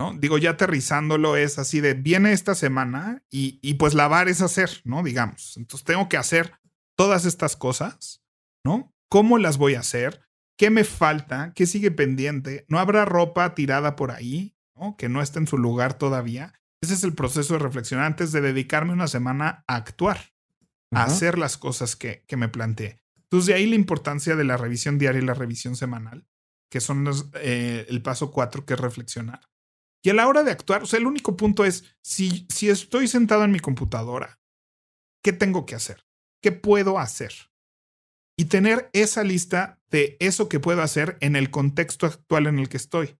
¿No? Digo, ya aterrizándolo es así de, viene esta semana y, y pues lavar es hacer, ¿no? Digamos. Entonces tengo que hacer todas estas cosas, ¿no? ¿Cómo las voy a hacer? ¿Qué me falta? ¿Qué sigue pendiente? ¿No habrá ropa tirada por ahí? ¿no? Que no esté en su lugar todavía. Ese es el proceso de reflexión antes de dedicarme una semana a actuar, a hacer las cosas que, que me planteé. Entonces, de ahí la importancia de la revisión diaria y la revisión semanal, que son los, eh, el paso cuatro, que es reflexionar. Y a la hora de actuar, o sea, el único punto es, si, si estoy sentado en mi computadora, ¿qué tengo que hacer? ¿Qué puedo hacer? Y tener esa lista de eso que puedo hacer en el contexto actual en el que estoy.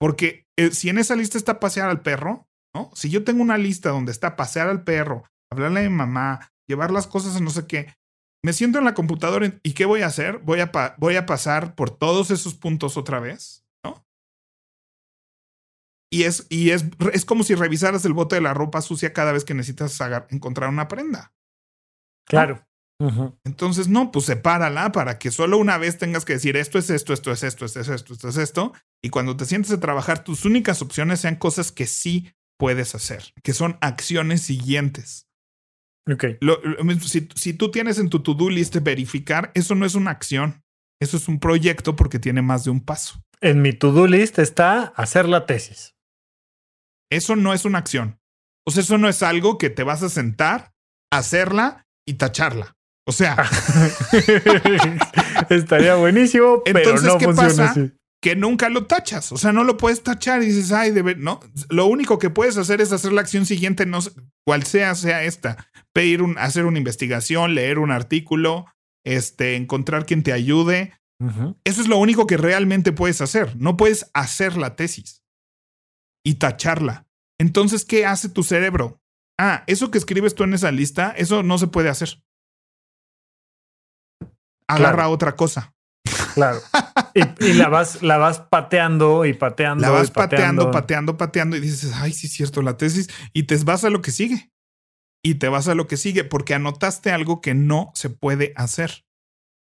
Porque eh, si en esa lista está pasear al perro, ¿no? Si yo tengo una lista donde está pasear al perro, hablarle a mi mamá, llevar las cosas a no sé qué, me siento en la computadora y ¿qué voy a hacer? Voy a, voy a pasar por todos esos puntos otra vez, ¿no? Y, es, y es, es como si revisaras el bote de la ropa sucia cada vez que necesitas encontrar una prenda.
Claro.
Entonces, no, pues sepárala para que solo una vez tengas que decir esto es esto, esto es esto, esto es esto, esto es esto. Y cuando te sientes a trabajar, tus únicas opciones sean cosas que sí puedes hacer, que son acciones siguientes.
Ok.
si, si tú tienes en tu to-do list verificar, eso no es una acción. Eso es un proyecto porque tiene más de un paso.
En mi to-do list está hacer la tesis.
Eso no es una acción. O sea, eso no es algo que te vas a sentar, hacerla y tacharla. O sea,
estaría buenísimo, pero no ¿qué funciona así.
Que nunca lo tachas, o sea, no lo puedes tachar y dices, ay, debe, no. Lo único que puedes hacer es hacer la acción siguiente, no cual sea, sea esta, pedir un, hacer una investigación, leer un artículo, este, encontrar quien te ayude. Eso es lo único que realmente puedes hacer. No puedes hacer la tesis y tacharla. Entonces, ¿qué hace tu cerebro? Ah, eso que escribes tú en esa lista, eso no se puede hacer agarra otra cosa.
Claro. Y, la, vas, la vas pateando y pateando.
La vas pateando, pateando, pateando y dices, ay, sí es cierto, la tesis. Y te vas a lo que sigue. Y te vas a lo que sigue porque anotaste algo que no se puede hacer.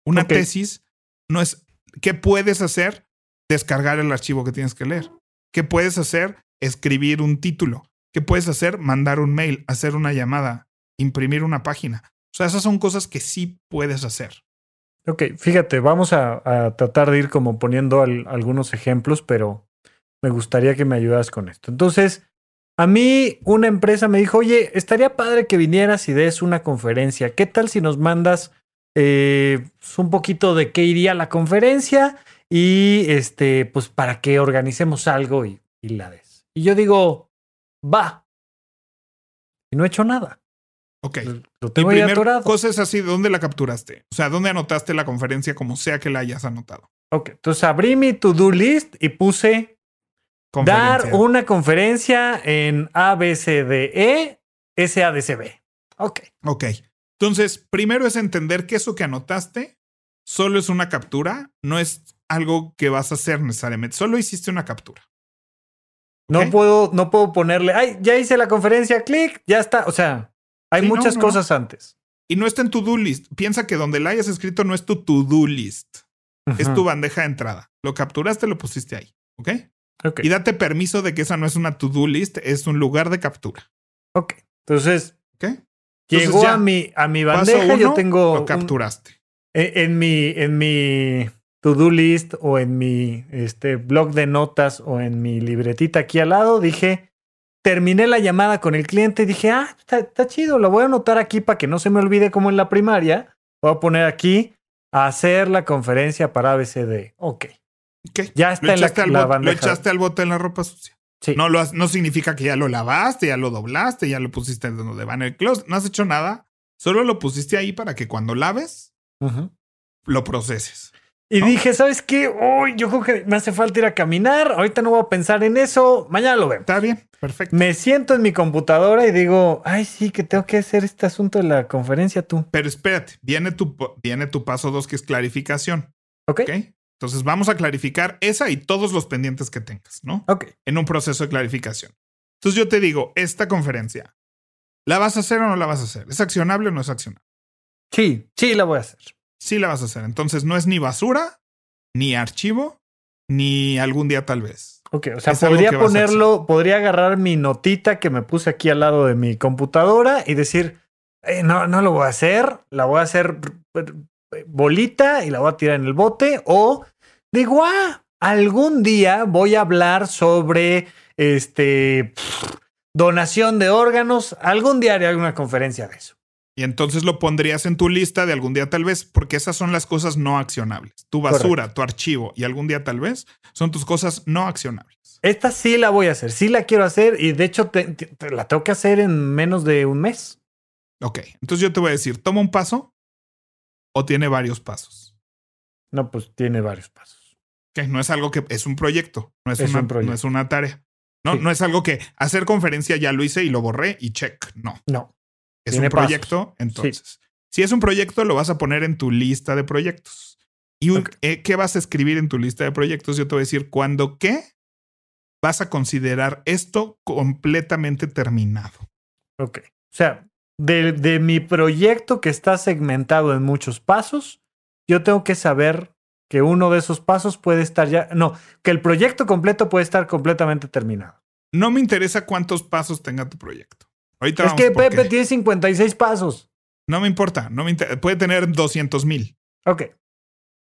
Una tesis no es, ¿qué puedes hacer? Descargar el archivo que tienes que leer. ¿Qué puedes hacer? Escribir un título. ¿Qué puedes hacer? Mandar un mail, hacer una llamada, imprimir una página. O sea, esas son cosas que sí puedes hacer.
Ok, fíjate, vamos a, tratar de ir como poniendo algunos ejemplos, pero me gustaría que me ayudas con esto. Entonces, a mí una empresa me dijo, oye, estaría padre que vinieras y des una conferencia. ¿Qué tal si nos mandas eh, un poquito de qué iría la conferencia y este, pues para que organicemos algo y, y la des? Y yo digo, va. Y no he hecho nada.
Ok. Lo tengo Mi primera cosa es así, ¿dónde la capturaste? O sea, ¿dónde anotaste la conferencia como sea que la hayas anotado?
Ok, entonces abrí mi to-do list y puse dar una conferencia en ABCDE SADCB. Ok.
Ok. Entonces, primero es entender que eso que anotaste solo es una captura, no es algo que vas a hacer necesariamente, solo hiciste una captura.
No puedo, no puedo ponerle, ay, ya hice la conferencia, clic, ya está. O sea, hay muchas cosas antes.
Y no está en tu do list. Piensa que donde la hayas escrito no es tu to-do list. Es tu bandeja de entrada. Lo capturaste, lo pusiste ahí. ¿Ok? Y date permiso de que esa no es una to-do list, es un lugar de captura.
Ok. Entonces, ¿qué? Llegó a mi, a mi bandeja, yo tengo.
Lo capturaste.
E, en, mi, en mi to-do list o en mi este, blog de notas o en mi libretita aquí al lado, dije terminé la llamada con el cliente y dije, ah, está, chido, lo voy a anotar aquí para que no se me olvide como en la primaria. Voy a poner aquí, hacer la conferencia para ABCD. Ok.
Okay. Ya está en la, bandeja. Lo echaste al bote en la ropa sucia. Sí. No, lo, no significa que ya lo lavaste, ya lo doblaste, ya lo pusiste en donde va en el closet. No has hecho nada. Solo lo pusiste ahí para que cuando laves, lo proceses.
Y dije, ¿sabes qué? Uy, yo creo que me hace falta ir a caminar. Ahorita no voy a pensar en eso. Mañana lo veo.
Está bien, perfecto.
Me siento en mi computadora y digo, ay, sí, que tengo que hacer este asunto de la conferencia tú.
Pero espérate, viene tu, viene tu paso dos, que es clarificación.
Ok.
Entonces vamos a clarificar esa y todos los pendientes que tengas, ¿no?
Ok.
En un proceso de clarificación. Entonces yo te digo, esta conferencia, ¿La vas a hacer o no la vas a hacer? ¿Es accionable o no es accionable?
Sí, sí, la voy a hacer.
Sí la vas a hacer. Entonces no es ni basura, ni archivo, ni algún día tal vez.
Ok, o sea, podría ponerlo, podría agarrar mi notita que me puse aquí al lado de mi computadora y decir, eh, no, no lo voy a hacer, la voy a hacer bolita y la voy a tirar en el bote o digo, ah, algún día voy a hablar sobre este donación de órganos, algún día haré alguna conferencia de eso.
Y entonces lo pondrías en tu lista de algún día tal vez, porque esas son las cosas no accionables. Tu basura, tu archivo y algún día tal vez son tus cosas no accionables.
Esta sí la voy a hacer, sí la quiero hacer y de hecho la tengo que hacer en menos de un mes.
Ok, entonces yo te voy a decir, toma un paso o tiene varios pasos.
No, pues tiene varios pasos.
Que no es algo que es un proyecto, no es, una, No es una tarea. No, no es algo que hacer conferencia ya lo hice y lo borré y check. No.
No.
Es un proyecto, entonces. Si es un proyecto, lo vas a poner en tu lista de proyectos. ¿Y eh, qué vas a escribir en tu lista de proyectos? Yo te voy a decir cuándo qué vas a considerar esto completamente terminado.
Ok. O sea, de, de mi proyecto que está segmentado en muchos pasos, yo tengo que saber que uno de esos pasos puede estar ya, no, que el proyecto completo puede estar completamente terminado.
No me interesa cuántos pasos tenga tu proyecto.
Ahorita es que Pepe tiene 56 pasos.
No me importa, no me puede tener 200 mil.
Ok.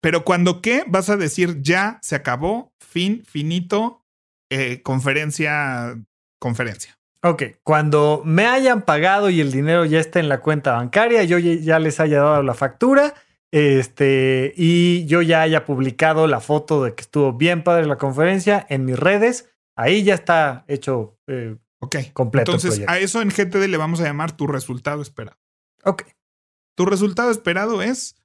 Pero cuando qué vas a decir ya se acabó, fin, finito, eh, conferencia, conferencia.
Ok, cuando me hayan pagado y el dinero ya esté en la cuenta bancaria, yo ya les haya dado la factura, este, y yo ya haya publicado la foto de que estuvo bien padre la conferencia en mis redes, ahí ya está hecho eh,
Ok. Completo. Entonces, a eso en GTD le vamos a llamar tu resultado esperado.
Ok.
Tu resultado esperado es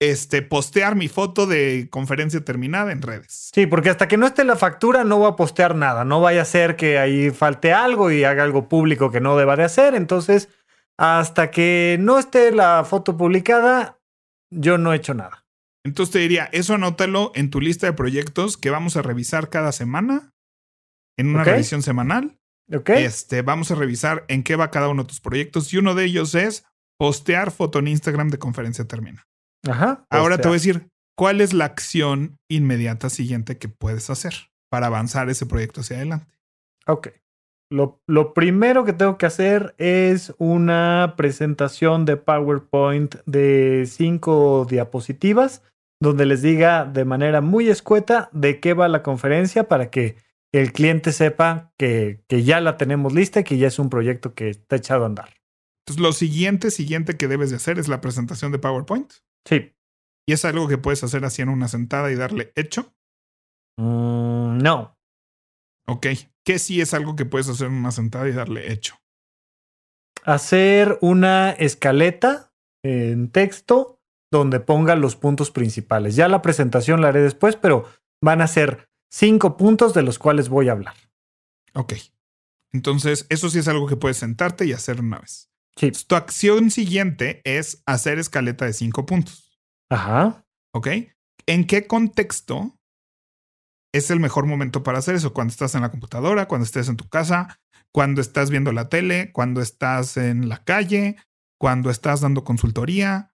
este, postear mi foto de conferencia terminada en redes.
Sí, porque hasta que no esté la factura no voy a postear nada. No vaya a ser que ahí falte algo y haga algo público que no deba de hacer. Entonces, hasta que no esté la foto publicada, yo no he hecho nada.
Entonces te diría, eso anótalo en tu lista de proyectos que vamos a revisar cada semana, en una revisión semanal. Este, vamos a revisar en qué va cada uno de tus proyectos y uno de ellos es postear foto en Instagram de conferencia termina.
Ajá.
Ahora te voy a decir cuál es la acción inmediata siguiente que puedes hacer para avanzar ese proyecto hacia adelante.
Ok. Lo, lo, primero que tengo que hacer es una presentación de PowerPoint de cinco diapositivas donde les diga de manera muy escueta de qué va la conferencia para que el cliente sepa que, que, ya la tenemos lista y que ya es un proyecto que está echado a andar.
Entonces, lo siguiente, siguiente que debes de hacer es la presentación de PowerPoint.
Sí.
¿Y es algo que puedes hacer así en una sentada y darle hecho?
Mm, no.
Ok. ¿Qué sí es algo que puedes hacer en una sentada y darle hecho?
Hacer una escaleta en texto donde ponga los puntos principales. Ya la presentación la haré después, pero van a ser cinco puntos de los cuales voy a hablar.
Ok. Entonces, eso sí es algo que puedes sentarte y hacer una vez.
Sí.
Tu acción siguiente es hacer escaleta de cinco puntos.
Ajá.
Ok. ¿En qué contexto es el mejor momento para hacer eso? Cuando estás en la computadora, cuando estés en tu casa, cuando estás viendo la tele, cuando estás en la calle, cuando estás dando consultoría,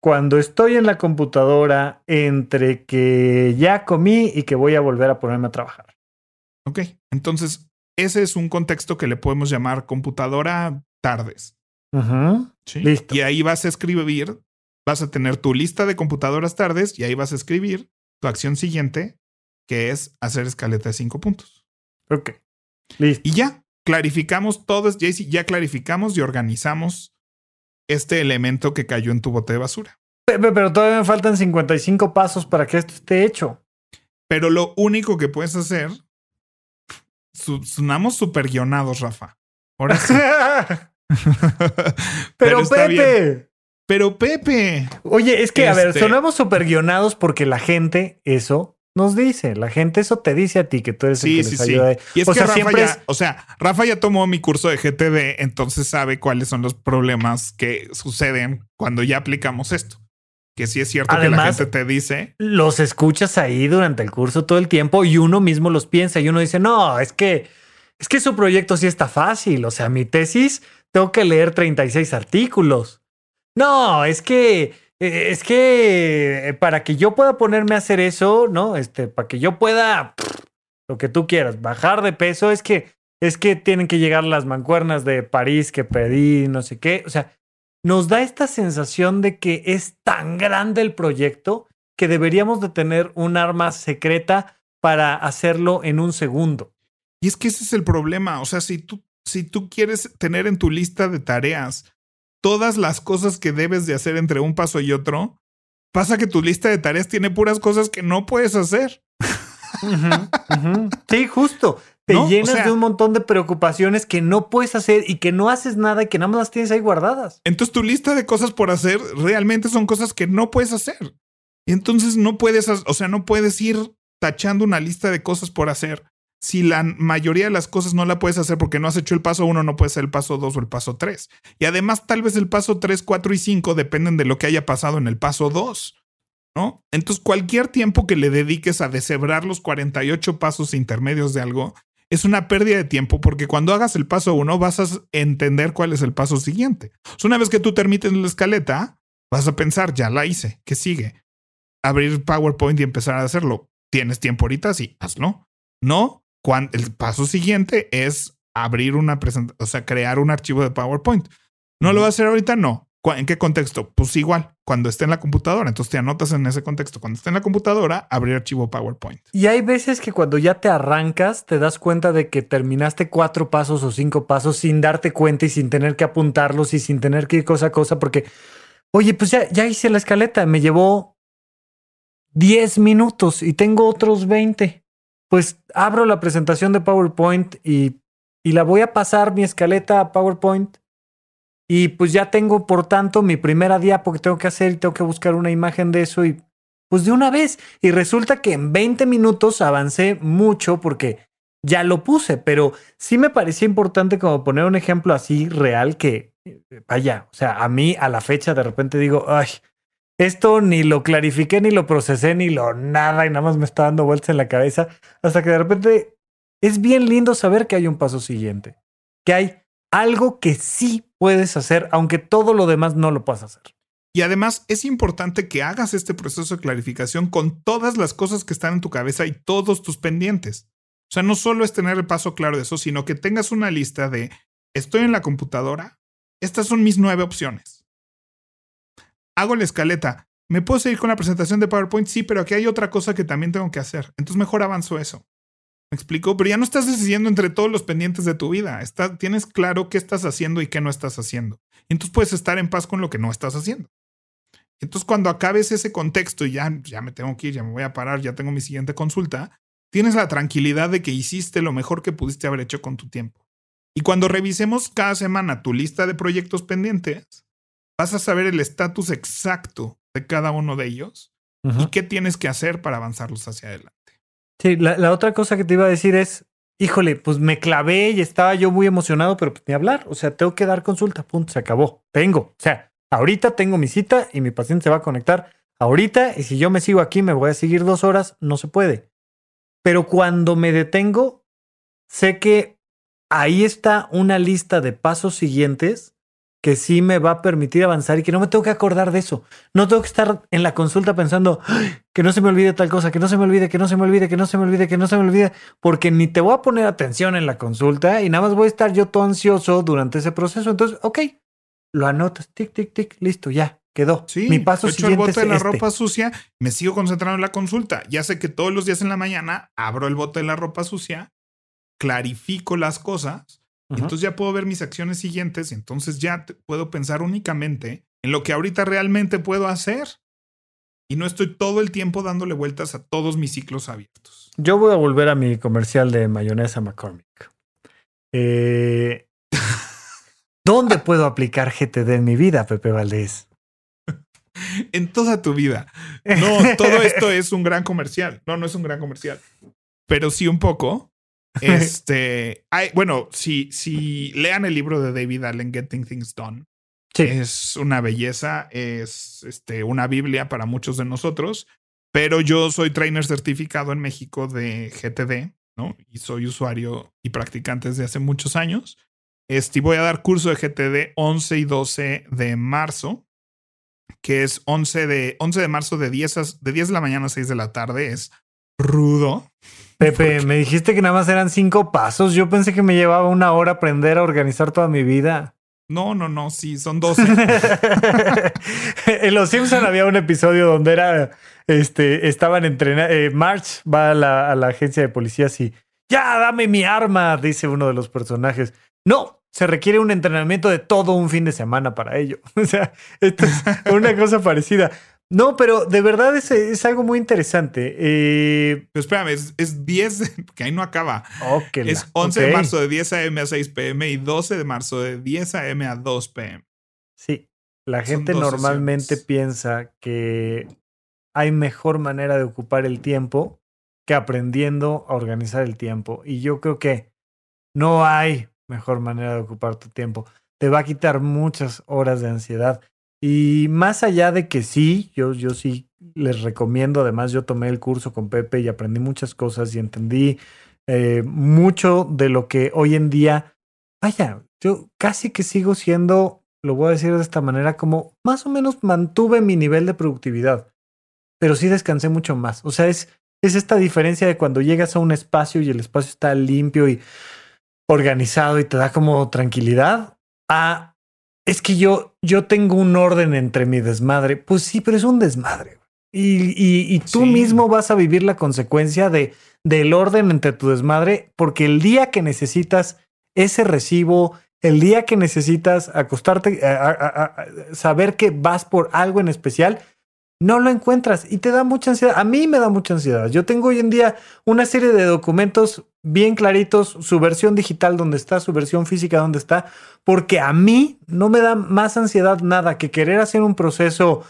cuando estoy en la computadora entre que ya comí y que voy a volver a ponerme a trabajar.
Ok, entonces ese es un contexto que le podemos llamar computadora tardes.
¿Sí? Listo.
Y ahí vas a escribir, vas a tener tu lista de computadoras tardes y ahí vas a escribir tu acción siguiente, que es hacer escaleta de cinco puntos.
Ok, listo.
Y ya, clarificamos todos, Jaycee, ya clarificamos y organizamos este elemento que cayó en tu bote de basura.
Pero, todavía me faltan 55 pasos para que esto esté hecho.
Pero lo único que puedes hacer. sonamos super guionados, Rafa. Ahora sí.
pero, Pepe.
Pero Pepe.
Oye, es que, a ver, este sonamos super guionados porque la gente eso nos dice. La gente eso te dice a ti que tú eres el que les ayuda.
Y es que Rafa ya, o sea, Rafa ya tomó mi curso de GTD, entonces sabe cuáles son los problemas que suceden cuando ya aplicamos esto. Que sí es cierto que la gente te dice.
Los escuchas ahí durante el curso todo el tiempo y uno mismo los piensa y uno dice, no, es que es que su proyecto sí está fácil. O sea, mi tesis tengo que leer 36 artículos. No, es que, es que eh, para que yo pueda ponerme a hacer eso, ¿no? Este, para que yo pueda, lo que tú quieras, bajar de peso, es que, es que tienen que llegar las mancuernas de París que pedí, no sé qué. O sea, nos da esta sensación de que es tan grande el proyecto que deberíamos de tener un arma secreta para hacerlo en un segundo.
Y es que ese es el problema. O sea, si tú, si tú quieres tener en tu lista de tareas todas las cosas que debes de hacer entre un paso y otro, pasa que tu lista de tareas tiene puras cosas que no puedes hacer.
Sí, justo. Te llenas de un montón de preocupaciones que no puedes hacer y que no haces nada y que nada más las tienes ahí guardadas.
Entonces tu lista de cosas por hacer realmente son cosas que no puedes hacer. Y entonces no puedes, o sea, no puedes ir tachando una lista de cosas por hacer si la mayoría de las cosas no la puedes hacer porque no has hecho el paso 1, no puede ser el paso 2 o el paso 3. Y además, tal vez el paso 3, 4 y 5 dependen de lo que haya pasado en el paso 2. ¿No? Entonces, cualquier tiempo que le dediques a deshebrar los 48 pasos intermedios de algo es una pérdida de tiempo porque cuando hagas el paso 1 vas a entender cuál es el paso siguiente. una vez que tú termines la escaleta, vas a pensar, ya la hice, ¿qué sigue? Abrir PowerPoint y empezar a hacerlo. ¿Tienes tiempo ahorita? Sí, hazlo. No, el paso siguiente es abrir una presentación, o sea, crear un archivo de PowerPoint. ¿No lo va a hacer ahorita? No. ¿En qué contexto? Pues igual, cuando esté en la computadora. Entonces te anotas en ese contexto. Cuando esté en la computadora, abrir archivo PowerPoint.
Y hay veces que cuando ya te arrancas, te das cuenta de que terminaste cuatro pasos o cinco pasos sin darte cuenta y sin tener que apuntarlos y sin tener que ir cosa a cosa, porque, oye, pues ya, ya hice la escaleta, me llevó 10 minutos y tengo otros 20 pues abro la presentación de PowerPoint y, y la voy a pasar mi escaleta a PowerPoint. Y pues ya tengo, por tanto, mi primera diapo que tengo que hacer y tengo que buscar una imagen de eso y pues de una vez. Y resulta que en 20 minutos avancé mucho porque ya lo puse, pero sí me parecía importante como poner un ejemplo así real que, vaya, o sea, a mí a la fecha de repente digo, ay, esto ni lo clarifiqué, ni lo procesé, ni lo nada, y nada más me está dando vueltas en la cabeza, hasta que de repente es bien lindo saber que hay un paso siguiente, que hay algo que sí puedes hacer, aunque todo lo demás no lo puedas hacer.
Y además es importante que hagas este proceso de clarificación con todas las cosas que están en tu cabeza y todos tus pendientes. O sea, no solo es tener el paso claro de eso, sino que tengas una lista de, estoy en la computadora, estas son mis nueve opciones hago la escaleta. ¿Me puedo seguir con la presentación de PowerPoint? Sí, pero aquí hay otra cosa que también tengo que hacer. Entonces mejor avanzo eso. ¿Me explico? Pero ya no estás decidiendo entre todos los pendientes de tu vida. tienes claro qué estás haciendo y qué no estás haciendo. Y entonces puedes estar en paz con lo que no estás haciendo. Entonces cuando acabes ese contexto y ya, ya me tengo que ir, ya me voy a parar, ya tengo mi siguiente consulta, tienes la tranquilidad de que hiciste lo mejor que pudiste haber hecho con tu tiempo. Y cuando revisemos cada semana tu lista de proyectos pendientes, vas a saber el estatus exacto de cada uno de ellos y qué tienes que hacer para avanzarlos hacia adelante.
Sí, la, otra cosa que te iba a decir es, híjole, pues me clavé y estaba yo muy emocionado, pero pues ni hablar, o sea, tengo que dar consulta, punto, se acabó, tengo, o sea, ahorita tengo mi cita y mi paciente se va a conectar ahorita y si yo me sigo aquí me voy a seguir dos horas, no se puede. Pero cuando me detengo, sé que ahí está una lista de pasos siguientes que sí me va a permitir avanzar y que no me tengo que acordar de eso. No tengo que estar en la consulta pensando que no se me olvide tal cosa, que no se me olvide, que no se me olvide, que no se me olvide, que no se me olvide, porque ni te voy a poner atención en la consulta y nada más voy a estar yo todo ansioso durante ese proceso. Entonces, ok, lo anotas, tic, tic, tic, listo, ya. Quedó.
Sí, mi paso echo el bote de la este. ropa sucia, me sigo concentrando en la consulta. Ya sé que todos los días en la mañana abro el bote de la ropa sucia, clarifico las cosas entonces ya puedo ver mis acciones siguientes y entonces ya puedo pensar únicamente en lo que ahorita realmente puedo hacer. Y no estoy todo el tiempo dándole vueltas a todos mis ciclos abiertos.
Yo voy a volver a mi comercial de mayonesa McCormick. Eh, ¿Dónde puedo aplicar GTD en mi vida, Pepe Valdés?
en toda tu vida. No, todo esto es un gran comercial. No, no es un gran comercial. Pero sí un poco. Este, hay, bueno, si, si lean el libro de David Allen, Getting Things Done, es una belleza, es este, una Biblia para muchos de nosotros, pero yo soy trainer certificado en México de GTD, ¿no? Y soy usuario y practicante desde hace muchos años. Este, voy a dar curso de GTD 11 y 12 de marzo, que es 11 de, 11 de marzo de 10, de 10 de la mañana a 6 de la tarde. Es rudo.
Pepe, me dijiste que nada más eran cinco pasos. Yo pensé que me llevaba una hora aprender a organizar toda mi vida.
No, no, no, sí, son 12.
en Los Simpson había un episodio donde era, este, estaban entrenando, eh, March va a la, a la agencia de policías y, ya, dame mi arma, dice uno de los personajes. No, se requiere un entrenamiento de todo un fin de semana para ello. O sea, esto es una cosa parecida. No, pero de verdad es, es algo muy interesante. Eh,
Pero espérame, es, es 10, porque ahí no acaba.
oh, que la-
Es 11 de marzo de 10 a.m. a 6 p.m. y 12 de marzo de 10 a.m. a 2 p.m.
Sí, la gente normalmente
sesiones.
piensa que hay mejor manera de ocupar el tiempo que aprendiendo a organizar el tiempo. Y yo creo que no hay mejor manera de ocupar tu tiempo. Te va a quitar muchas horas de ansiedad. Y más allá de que sí, yo, yo sí les recomiendo, además yo tomé el curso con Pepe y aprendí muchas cosas y entendí eh, mucho de lo que hoy en día, vaya, yo casi que sigo siendo, lo voy a decir de esta manera, como más o menos mantuve mi nivel de productividad, pero sí descansé mucho más. O sea, es, es esta diferencia de cuando llegas a un espacio y el espacio está limpio y organizado y te da como tranquilidad, a es que yo, yo tengo un orden entre mi desmadre. Pues sí, pero es un desmadre. Y, y, y tú
Sí.
mismo vas a vivir la consecuencia de, del orden entre tu desmadre, porque el día que necesitas ese recibo, el día que necesitas acostarte, a- a- a- a- saber que vas por algo en especial, no lo encuentras y te da mucha ansiedad. A mí me da mucha ansiedad. Yo tengo hoy en día una serie de documentos bien claritos, su versión digital donde está, su versión física donde está, porque a mí no me da más ansiedad nada que querer hacer un proceso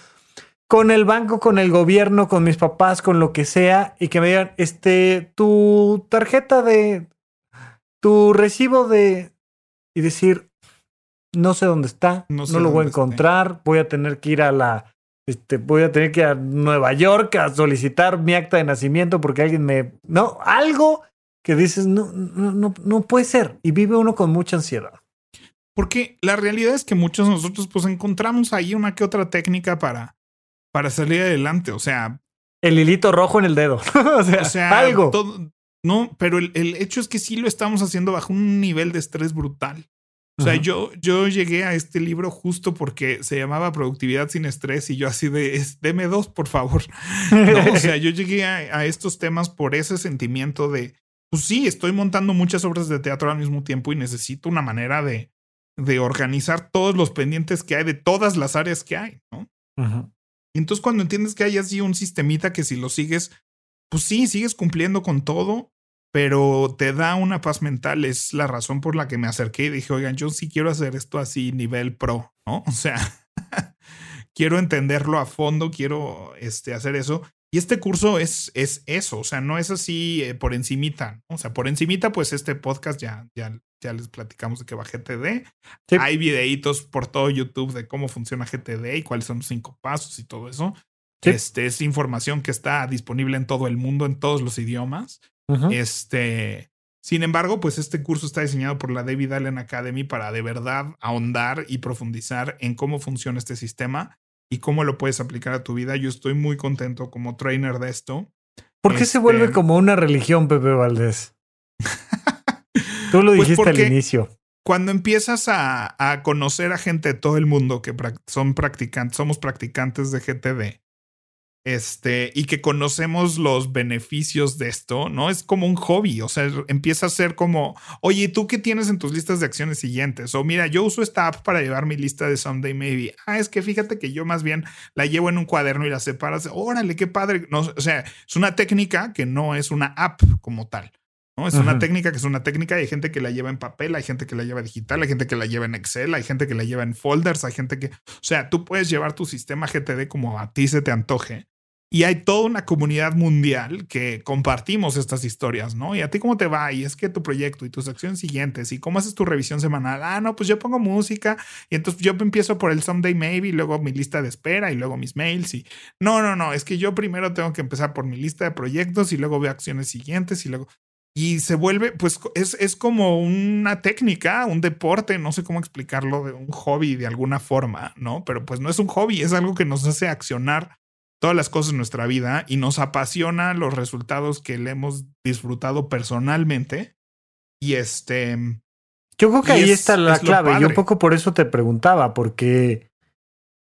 con el banco, con el gobierno, con mis papás, con lo que sea, y que me digan, este, tu tarjeta de, tu recibo de, y decir, no sé dónde está,
No
lo voy a
esté.
encontrar, voy a tener que ir a la, este, voy a tener que ir a Nueva York a solicitar mi acta de nacimiento porque alguien me, no, algo que dices, no, no, no, no puede ser, y vive uno con mucha ansiedad.
Porque la realidad es que muchos de nosotros pues encontramos ahí una que otra técnica para, para salir adelante. O sea,
El hilito rojo en el dedo, o sea,
o sea
algo.
todo- no, pero el, el hecho es que sí lo estamos haciendo bajo un nivel de estrés brutal. O sea, yo, yo llegué a este libro justo porque se llamaba Productividad sin estrés y yo así de, es- deme dos, por favor. No, o sea, yo llegué a, a estos temas por ese sentimiento de, pues sí, estoy montando muchas obras de teatro al mismo tiempo y necesito una manera de, de organizar todos los pendientes que hay de todas las áreas que hay, ¿no? Y entonces cuando entiendes que hay así un sistemita que si lo sigues, pues sí, sigues cumpliendo con todo, pero te da una paz mental. Es la razón por la que me acerqué y dije, oigan, yo sí quiero hacer esto así nivel pro, ¿no? O sea, quiero entenderlo a fondo, quiero este, hacer eso. Y este curso es, es eso, o sea, no es así eh, por encimita, o sea, por encimita, pues este podcast ya, ya, ya les platicamos de que va GTD.
Sí.
Hay videitos por todo YouTube de cómo funciona GTD y cuáles son los cinco pasos y todo eso.
Sí.
Este es información que está disponible en todo el mundo, en todos los idiomas. Este, sin embargo, pues este curso está diseñado por la David Allen Academy para de verdad ahondar y profundizar en cómo funciona este sistema y cómo lo puedes aplicar a tu vida. Yo estoy muy contento como trainer de esto.
¿Por qué se
este-
vuelve como una religión, Pepe Valdés? Tú lo
Pues
dijiste al inicio.
Cuando empiezas a, a conocer a gente de todo el mundo que son practicantes, somos practicantes de GTD, este, y que conocemos los beneficios de esto, ¿no? Es como un hobby, o sea, empieza a ser como, oye, ¿tú qué tienes en tus listas de acciones siguientes? O mira, yo uso esta app para llevar mi lista de Someday Maybe. Ah, es que fíjate que yo más bien la llevo en un cuaderno y la separas. Órale, qué padre. No, o sea, es una técnica que no es una app como tal. ¿No? Es una técnica que es una técnica y hay gente que la lleva en papel, hay gente que la lleva digital, hay gente que la lleva en Excel, hay gente que la lleva en folders, hay gente que, o sea, tú puedes llevar tu sistema GTD como a ti se te antoje. Y hay toda una comunidad mundial que compartimos estas historias, ¿no? Y a ti cómo te va, y es que tu proyecto y tus acciones siguientes, y cómo haces tu revisión semanal. Ah, no, pues yo pongo música, y entonces yo empiezo por el Someday Maybe, y luego mi lista de espera, y luego mis mails, y no, no, no, es que yo primero tengo que empezar por mi lista de proyectos, y luego veo acciones siguientes, y luego y se vuelve, pues es, es como una técnica, un deporte, no sé cómo explicarlo, de un hobby de alguna forma, ¿no? Pero pues no es un hobby, es algo que nos hace accionar todas las cosas en nuestra vida y nos apasiona los resultados que le hemos disfrutado personalmente. Y este...
Yo creo que ahí está la clave. Y un poco por eso te preguntaba, porque,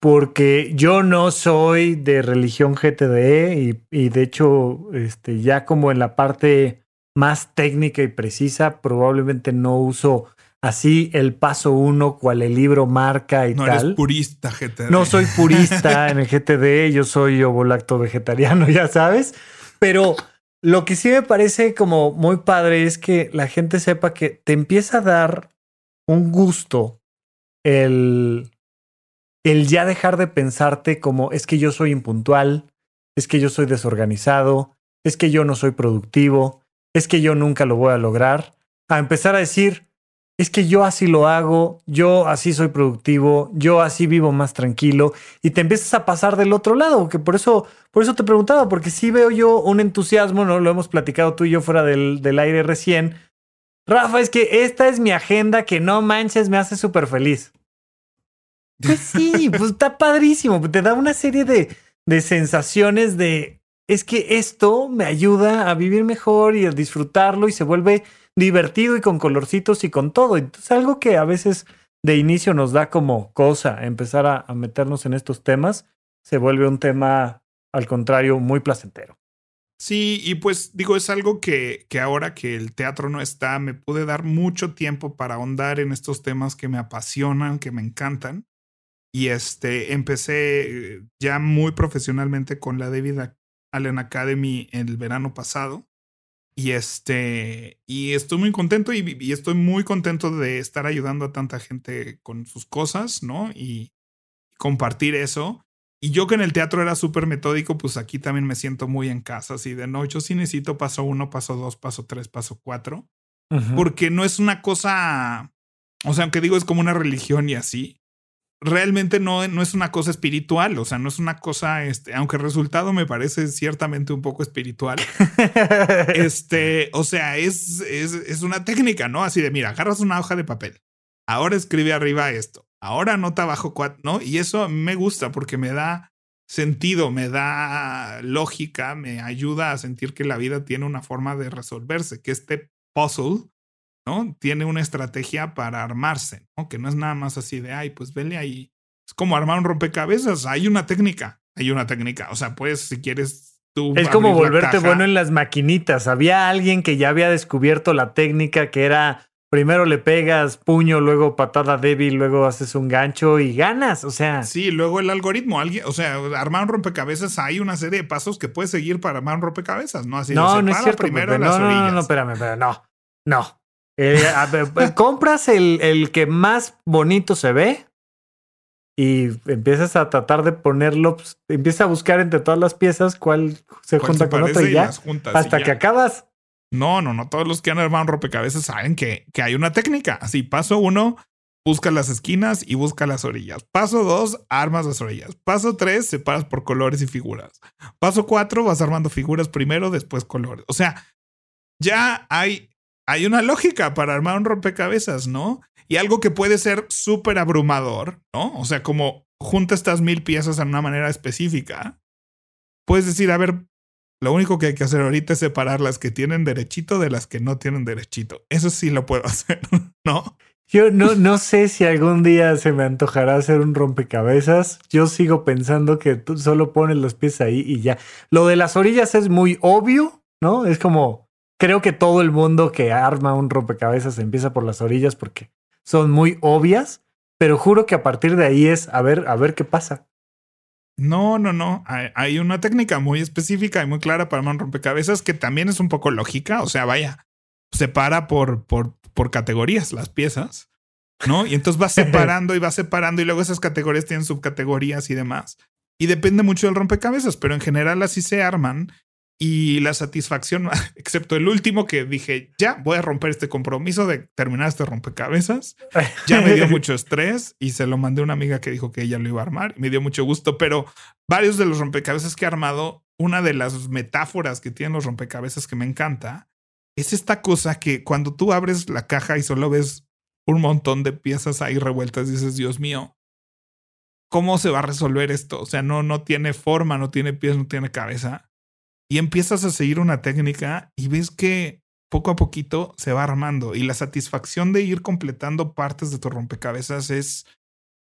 porque yo no soy de religión GTD y, y de hecho, este, ya como en la parte más técnica y precisa, probablemente no uso así el paso uno, cual el libro marca y
no
tal.
No eres purista GTD.
No soy purista en el GTD, yo soy ovolacto vegetariano, ya sabes. Pero lo que sí me parece como muy padre es que la gente sepa que te empieza a dar un gusto el, el ya dejar de pensarte como es que yo soy impuntual, es que yo soy desorganizado, es que yo no soy productivo, es que yo nunca lo voy a lograr, a empezar a decir, es que yo así lo hago, yo así soy productivo, yo así vivo más tranquilo y te empiezas a pasar del otro lado, que por eso, por eso te preguntaba, porque sí veo yo un entusiasmo, no lo hemos platicado tú y yo fuera del, del aire recién. Rafa, es que esta es mi agenda que no manches, me hace súper feliz. Pues sí, pues está padrísimo, te da una serie de, de sensaciones de, es que esto me ayuda a vivir mejor y a disfrutarlo y se vuelve divertido y con colorcitos y con todo. Entonces, algo que a veces de inicio nos da como cosa empezar a, meternos en estos temas, se vuelve un tema, al contrario, muy placentero.
Sí, y pues digo, es algo que, que ahora que el teatro no está, me pude dar mucho tiempo para ahondar en estos temas que me apasionan, que me encantan. Y este, empecé ya muy profesionalmente con la David Allen Academy el verano pasado. Y este, y estoy muy contento y, y, estoy muy contento de estar ayudando a tanta gente con sus cosas, ¿no? Y compartir eso. Y yo que en el teatro era súper metódico, pues aquí también me siento muy en casa, así de no, yo sí necesito paso uno, paso dos, paso tres, paso cuatro, uh -huh. porque no es una cosa, o sea, aunque digo es como una religión y así, realmente no, no es una cosa espiritual, o sea, no es una cosa, este, aunque el resultado me parece ciertamente un poco espiritual. este, o sea, es, es, es una técnica, ¿no? Así de, mira, agarras una hoja de papel, ahora escribe arriba esto, ahora anota abajo cuatro, ¿no? Y eso me gusta porque me da sentido, me da lógica, me ayuda a sentir que la vida tiene una forma de resolverse, que este puzzle ¿no? Tiene una estrategia para armarse, ¿no? Que no es nada más así de, ay, pues vele ahí. Es como armar un rompecabezas. Hay una técnica, hay una técnica. O sea, pues si quieres tú.
Es como volverte bueno en las maquinitas. Había alguien que ya había descubierto la técnica que era primero le pegas puño, luego patada débil, luego haces un gancho y ganas. O sea.
Sí, luego el algoritmo. Alguien, o sea, armar un rompecabezas, hay una serie de pasos que puedes seguir para armar un rompecabezas, ¿no? Así
no, no es cierto.
primero las
no, no, no, no, espérame, espérame, no. No. Eh, ver, compras el, el, que más bonito se ve y empiezas a tratar de ponerlo, pues, empiezas a buscar entre todas las piezas cuál se
¿Cuál
junta
se
con otro y
y
ya.
juntas
hasta
y
que acabas.
No, no, no. Todos los que han armado un rompecabezas saben que, que hay una técnica. Así, paso uno, busca las esquinas y busca las orillas. Paso dos, armas las orillas. Paso tres, separas por colores y figuras. Paso cuatro, vas armando figuras primero, después colores. O sea, ya hay, hay una lógica para armar un rompecabezas, ¿no? Y algo que puede ser súper abrumador, ¿no? O sea, como junta estas mil piezas de una manera específica. Puedes decir, a ver, lo único que hay que hacer ahorita es separar las que tienen derechito de las que no tienen derechito. Eso sí lo puedo hacer, ¿no?
Yo no, no sé si algún día se me antojará hacer un rompecabezas. Yo sigo pensando que tú solo pones los pies ahí y ya. Lo de las orillas es muy obvio, ¿no? Es como, creo que todo el mundo que arma un rompecabezas empieza por las orillas porque son muy obvias, pero juro que a partir de ahí es a ver, a ver qué pasa.
No, no, no. Hay, hay una técnica muy específica y muy clara para armar un rompecabezas que también es un poco lógica. O sea, vaya, separa por, por, por categorías las piezas, ¿no? Y entonces vas separando y vas separando y luego esas categorías tienen subcategorías y demás. Y depende mucho del rompecabezas, pero en general así se arman y la satisfacción, excepto el último que dije, ya voy a romper este compromiso de terminar este rompecabezas. Ya me dio mucho estrés y se lo mandé a una amiga que dijo que ella lo iba a armar. Me dio mucho gusto, pero varios de los rompecabezas que he armado, una de las metáforas que tienen los rompecabezas que me encanta es esta cosa que cuando tú abres la caja y solo ves un montón de piezas ahí revueltas, dices, Dios mío, ¿cómo se va a resolver esto? O sea, no, no tiene forma, no tiene pies, no tiene cabeza. Y empiezas a seguir una técnica y ves que poco a poquito se va armando y la satisfacción de ir completando partes de tu rompecabezas es,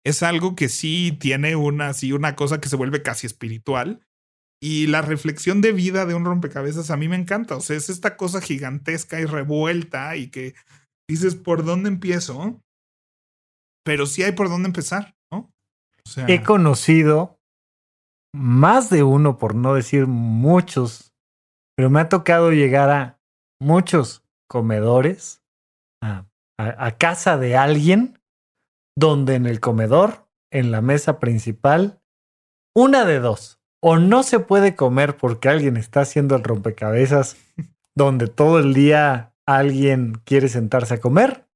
es algo que sí tiene una, sí, una cosa que se vuelve casi espiritual. Y la reflexión de vida de un rompecabezas a mí me encanta. O sea, es esta cosa gigantesca y revuelta y que dices, ¿por dónde empiezo? Pero sí hay por dónde empezar.
He conocido más de uno, por no decir muchos, pero me ha tocado llegar a muchos comedores, a, casa de alguien, donde en el comedor, en la mesa principal, una de dos, o no se puede comer porque alguien está haciendo el rompecabezas, donde todo el día alguien quiere sentarse a comer,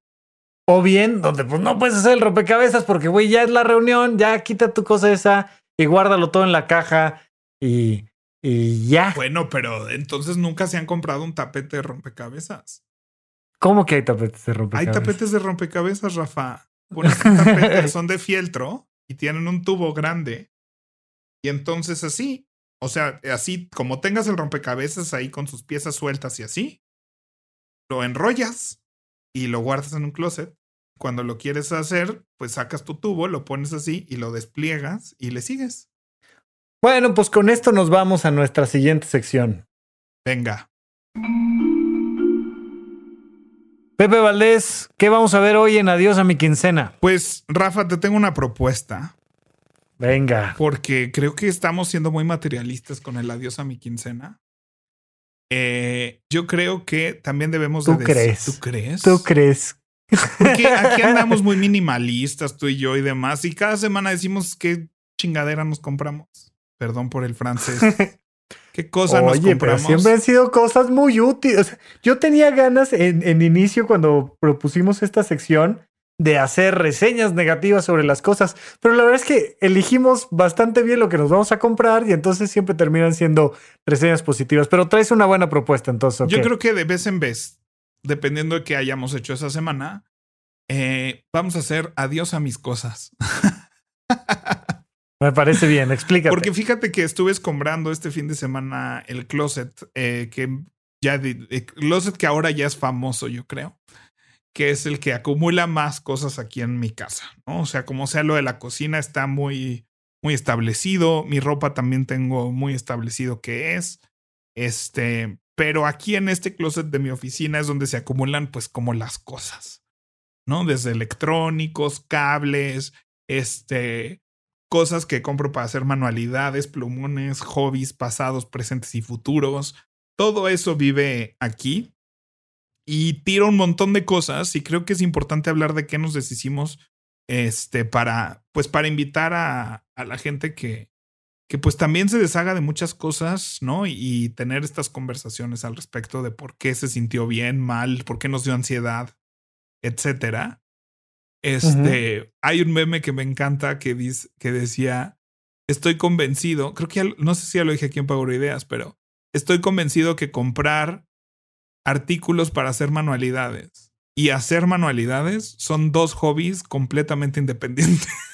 o bien donde pues no puedes hacer el rompecabezas porque, güey, ya es la reunión, ya quita tu cosa esa y guárdalo todo en la caja y y ya.
Bueno, pero entonces nunca se han comprado un tapete de rompecabezas.
¿Cómo que hay tapetes de rompecabezas?
Hay tapetes de rompecabezas, Rafa. son de fieltro y tienen un tubo grande. Y entonces así, o sea, así como tengas el rompecabezas ahí con sus piezas sueltas y así, lo enrollas y lo guardas en un closet. Cuando lo quieres hacer, pues sacas tu tubo, lo pones así y lo despliegas y le sigues.
Bueno, pues con esto nos vamos a nuestra siguiente sección.
Venga.
Pepe Valdés, ¿qué vamos a ver hoy en Adiós a mi quincena?
Pues, Rafa, te tengo una propuesta.
Venga.
Porque creo que estamos siendo muy materialistas con el adiós a mi quincena. Eh, yo creo que también debemos
¿Tú crees?
¿Tú crees?
¿Tú crees?
Porque aquí andamos muy minimalistas, tú y yo y demás, y cada semana decimos qué chingadera nos compramos. Perdón por el francés. ¿Qué cosa nos compramos? pero
siempre han sido cosas muy útiles. yo tenía ganas en, en, inicio cuando propusimos esta sección de hacer reseñas negativas sobre las cosas, pero la verdad es que elegimos bastante bien lo que nos vamos a comprar y entonces siempre terminan siendo reseñas positivas. Pero traes una buena propuesta entonces.
Yo creo que de vez en vez, dependiendo de qué hayamos hecho esa semana, eh, vamos a hacer adiós a mis cosas.
Me parece bien, explícate.
Porque fíjate que estuve escombrando este fin de semana el closet, eh, que ya, el closet que ahora ya es famoso, yo creo, que es el que acumula más cosas aquí en mi casa, ¿no? O sea, como sea lo de la cocina está muy, muy establecido, mi ropa también tengo muy establecido que es, este, pero aquí en este closet de mi oficina es donde se acumulan pues como las cosas, ¿no? Desde electrónicos, cables, este, cosas que compro para hacer manualidades, plumones, hobbies pasados, presentes y futuros. Todo eso vive aquí y tiro un montón de cosas y creo que es importante hablar de qué nos deshicimos este para pues para invitar a, a la gente que que pues también se deshaga de muchas cosas, ¿no? Y, y, tener estas conversaciones al respecto de por qué se sintió bien, mal, por qué nos dio ansiedad, etcétera. Este, hay un meme que me encanta que, dice, que decía, estoy convencido, creo que no sé si ya lo dije aquí en Pago Ideas, pero estoy convencido que comprar artículos para hacer manualidades y hacer manualidades son dos hobbies completamente independientes.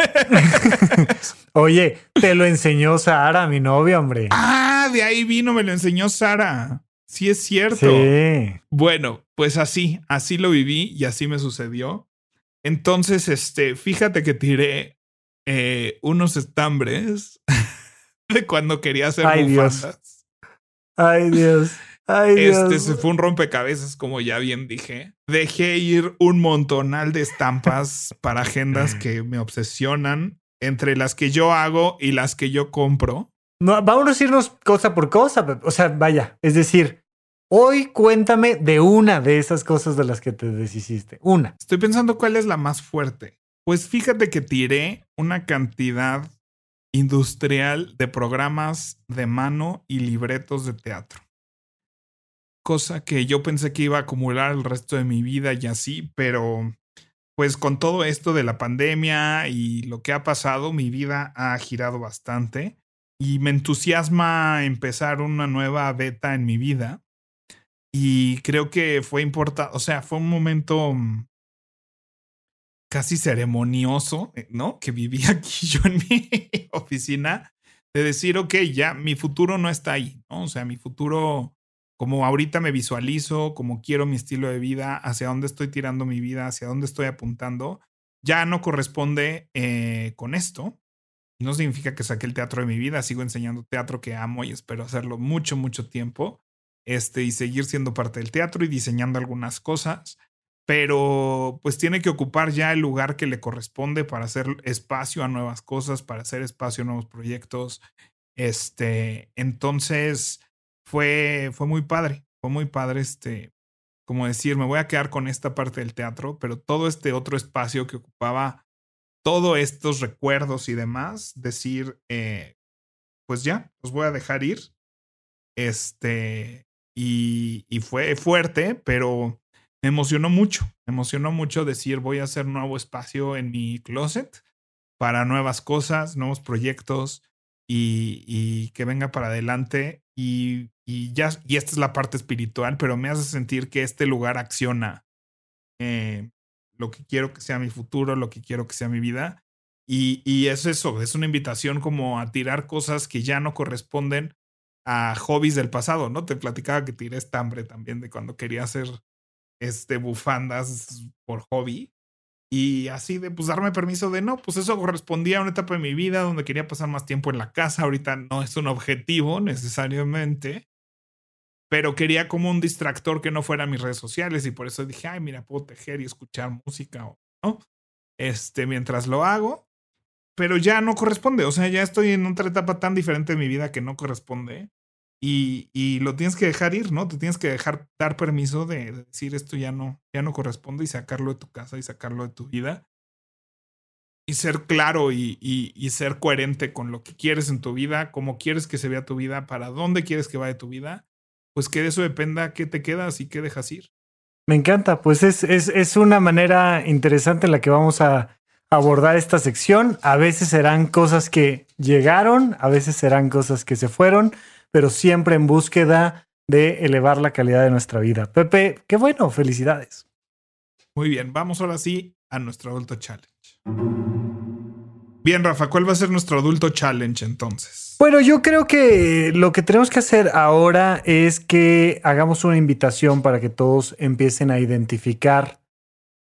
Oye, te lo enseñó Sara, mi novia, hombre.
Ah, de ahí vino, me lo enseñó Sara. Sí, es cierto.
Sí.
Bueno, pues así, así lo viví y así me sucedió. Entonces, este, fíjate que tiré eh, unos estambres de cuando quería hacer
Ay, Dios. Ay, Dios. Ay,
este
Dios.
se fue un rompecabezas, como ya bien dije. Dejé ir un montonal de estampas para agendas que me obsesionan, entre las que yo hago y las que yo compro.
No, vamos a irnos cosa por cosa. O sea, vaya, es decir, Hoy cuéntame de una de esas cosas de las que te deshiciste. Una.
Estoy pensando cuál es la más fuerte. Pues fíjate que tiré una cantidad industrial de programas de mano y libretos de teatro. Cosa que yo pensé que iba a acumular el resto de mi vida y así, pero pues con todo esto de la pandemia y lo que ha pasado, mi vida ha girado bastante y me entusiasma empezar una nueva beta en mi vida y creo que fue importante, o sea, fue un momento mm, casi ceremonioso, eh, ¿no? Que viví aquí yo en mi oficina, de decir, ok, ya mi futuro no está ahí, ¿no? O sea, mi futuro, como ahorita me visualizo, como quiero mi estilo de vida, hacia dónde estoy tirando mi vida, hacia dónde estoy apuntando, ya no corresponde eh, con esto. No significa que saqué el teatro de mi vida, sigo enseñando teatro que amo y espero hacerlo mucho, mucho tiempo. Este, y seguir siendo parte del teatro y diseñando algunas cosas pero pues tiene que ocupar ya el lugar que le corresponde para hacer espacio a nuevas cosas, para hacer espacio a nuevos proyectos. Este, entonces fue, fue muy padre, fue muy padre este, como decir, me voy a quedar con esta parte del teatro, pero todo este otro espacio que ocupaba todos estos recuerdos y demás, decir, eh, pues ya, los voy a dejar ir. Este, y, y fue fuerte, pero me emocionó mucho, me emocionó mucho decir voy a hacer nuevo espacio en mi closet para nuevas cosas, nuevos proyectos y, que venga para adelante y, ya, y esta es la parte espiritual, pero me hace sentir que este lugar acciona eh, lo que quiero que sea mi futuro, lo que quiero que sea mi vida. Y, y es eso, es una invitación como a tirar cosas que ya no corresponden a hobbies del pasado, ¿no? Te platicaba que tiré estambre también de cuando quería hacer este, bufandas por hobby. Y así de, pues, darme permiso de no, pues eso correspondía a una etapa de mi vida donde quería pasar más tiempo en la casa. Ahorita no es un objetivo necesariamente, pero quería como un distractor que no fuera mis redes sociales y por eso dije, ay, mira, puedo tejer y escuchar música o no. Este, mientras lo hago, pero ya no corresponde. O sea, ya estoy en otra etapa tan diferente de mi vida que no corresponde y, lo tienes que dejar ir, ¿no? Te tienes que dejar dar permiso de, decir esto ya no, ya no corresponde y sacarlo de tu casa y sacarlo de tu vida. Y ser claro y, y, ser coherente con lo que quieres en tu vida, cómo quieres que se vea tu vida, para dónde quieres que vaya tu vida, pues que de eso dependa qué te quedas y qué dejas ir.
Me encanta, pues es, es, es una manera interesante en la que vamos a abordar esta sección. A veces serán cosas que llegaron, a veces serán cosas que se fueron, pero siempre en búsqueda de elevar la calidad de nuestra vida. Pepe, qué bueno, felicidades.
Muy bien, vamos ahora sí a nuestro adulto challenge. Bien, Rafa, ¿cuál va a ser nuestro adulto challenge entonces?
Bueno, yo creo que lo que tenemos que hacer ahora es que hagamos una invitación para que todos empiecen a identificar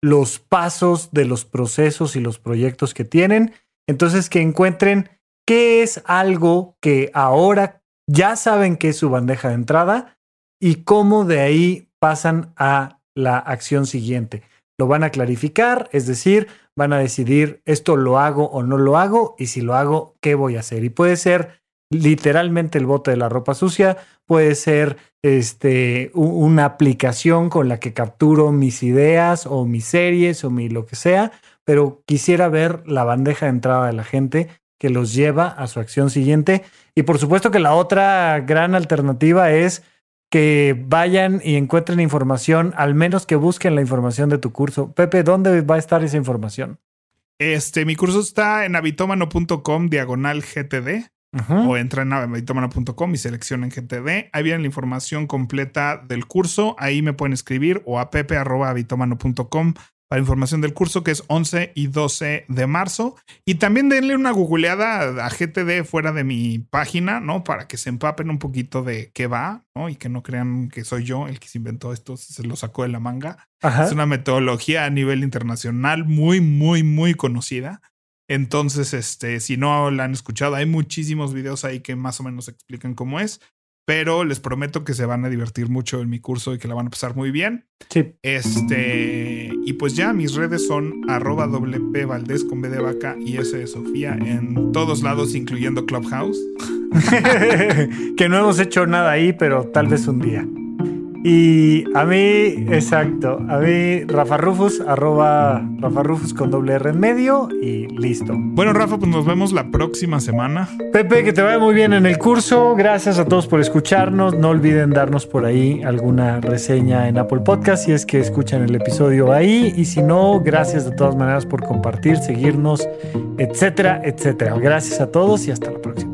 los pasos de los procesos y los proyectos que tienen. Entonces, que encuentren qué es algo que ahora ya saben qué es su bandeja de entrada y cómo de ahí pasan a la acción siguiente. Lo van a clarificar, es decir, van a decidir esto lo hago o no lo hago y si lo hago, ¿qué voy a hacer? Y puede ser literalmente el bote de la ropa sucia, puede ser este, una aplicación con la que capturo mis ideas o mis series o mi lo que sea, pero quisiera ver la bandeja de entrada de la gente que los lleva a su acción siguiente. Y por supuesto que la otra gran alternativa es que vayan y encuentren información, al menos que busquen la información de tu curso. Pepe, ¿dónde va a estar esa información?
Este, mi curso está en habitomano.com diagonal GTD. O entra en habitomano.com y seleccionen GTD. Ahí viene la información completa del curso. Ahí me pueden escribir o a pepe.habitomano.com para información del curso que es 11 y 12 de marzo. Y también denle una googleada a GTD fuera de mi página, ¿no? Para que se empapen un poquito de qué va, ¿no? Y que no crean que soy yo el que se inventó esto, se lo sacó de la manga. Es una metodología a nivel internacional muy, muy, muy conocida. Entonces, este, si no la han escuchado, hay muchísimos videos ahí que más o menos explican cómo es pero les prometo que se van a divertir mucho en mi curso y que la van a pasar muy bien.
Sí.
Este, y pues ya mis redes son arroba WP Valdés con B de vaca y S de Sofía en todos lados, incluyendo Clubhouse.
que no hemos hecho nada ahí, pero tal vez un día. Y a mí, exacto, a mí Rafa Rufus, arroba Rafa Rufus con doble R en medio y listo.
Bueno, Rafa, pues nos vemos la próxima semana.
Pepe, que te vaya muy bien en el curso. Gracias a todos por escucharnos. No olviden darnos por ahí alguna reseña en Apple Podcast si es que escuchan el episodio ahí. Y si no, gracias de todas maneras por compartir, seguirnos, etcétera, etcétera. Gracias a todos y hasta la próxima.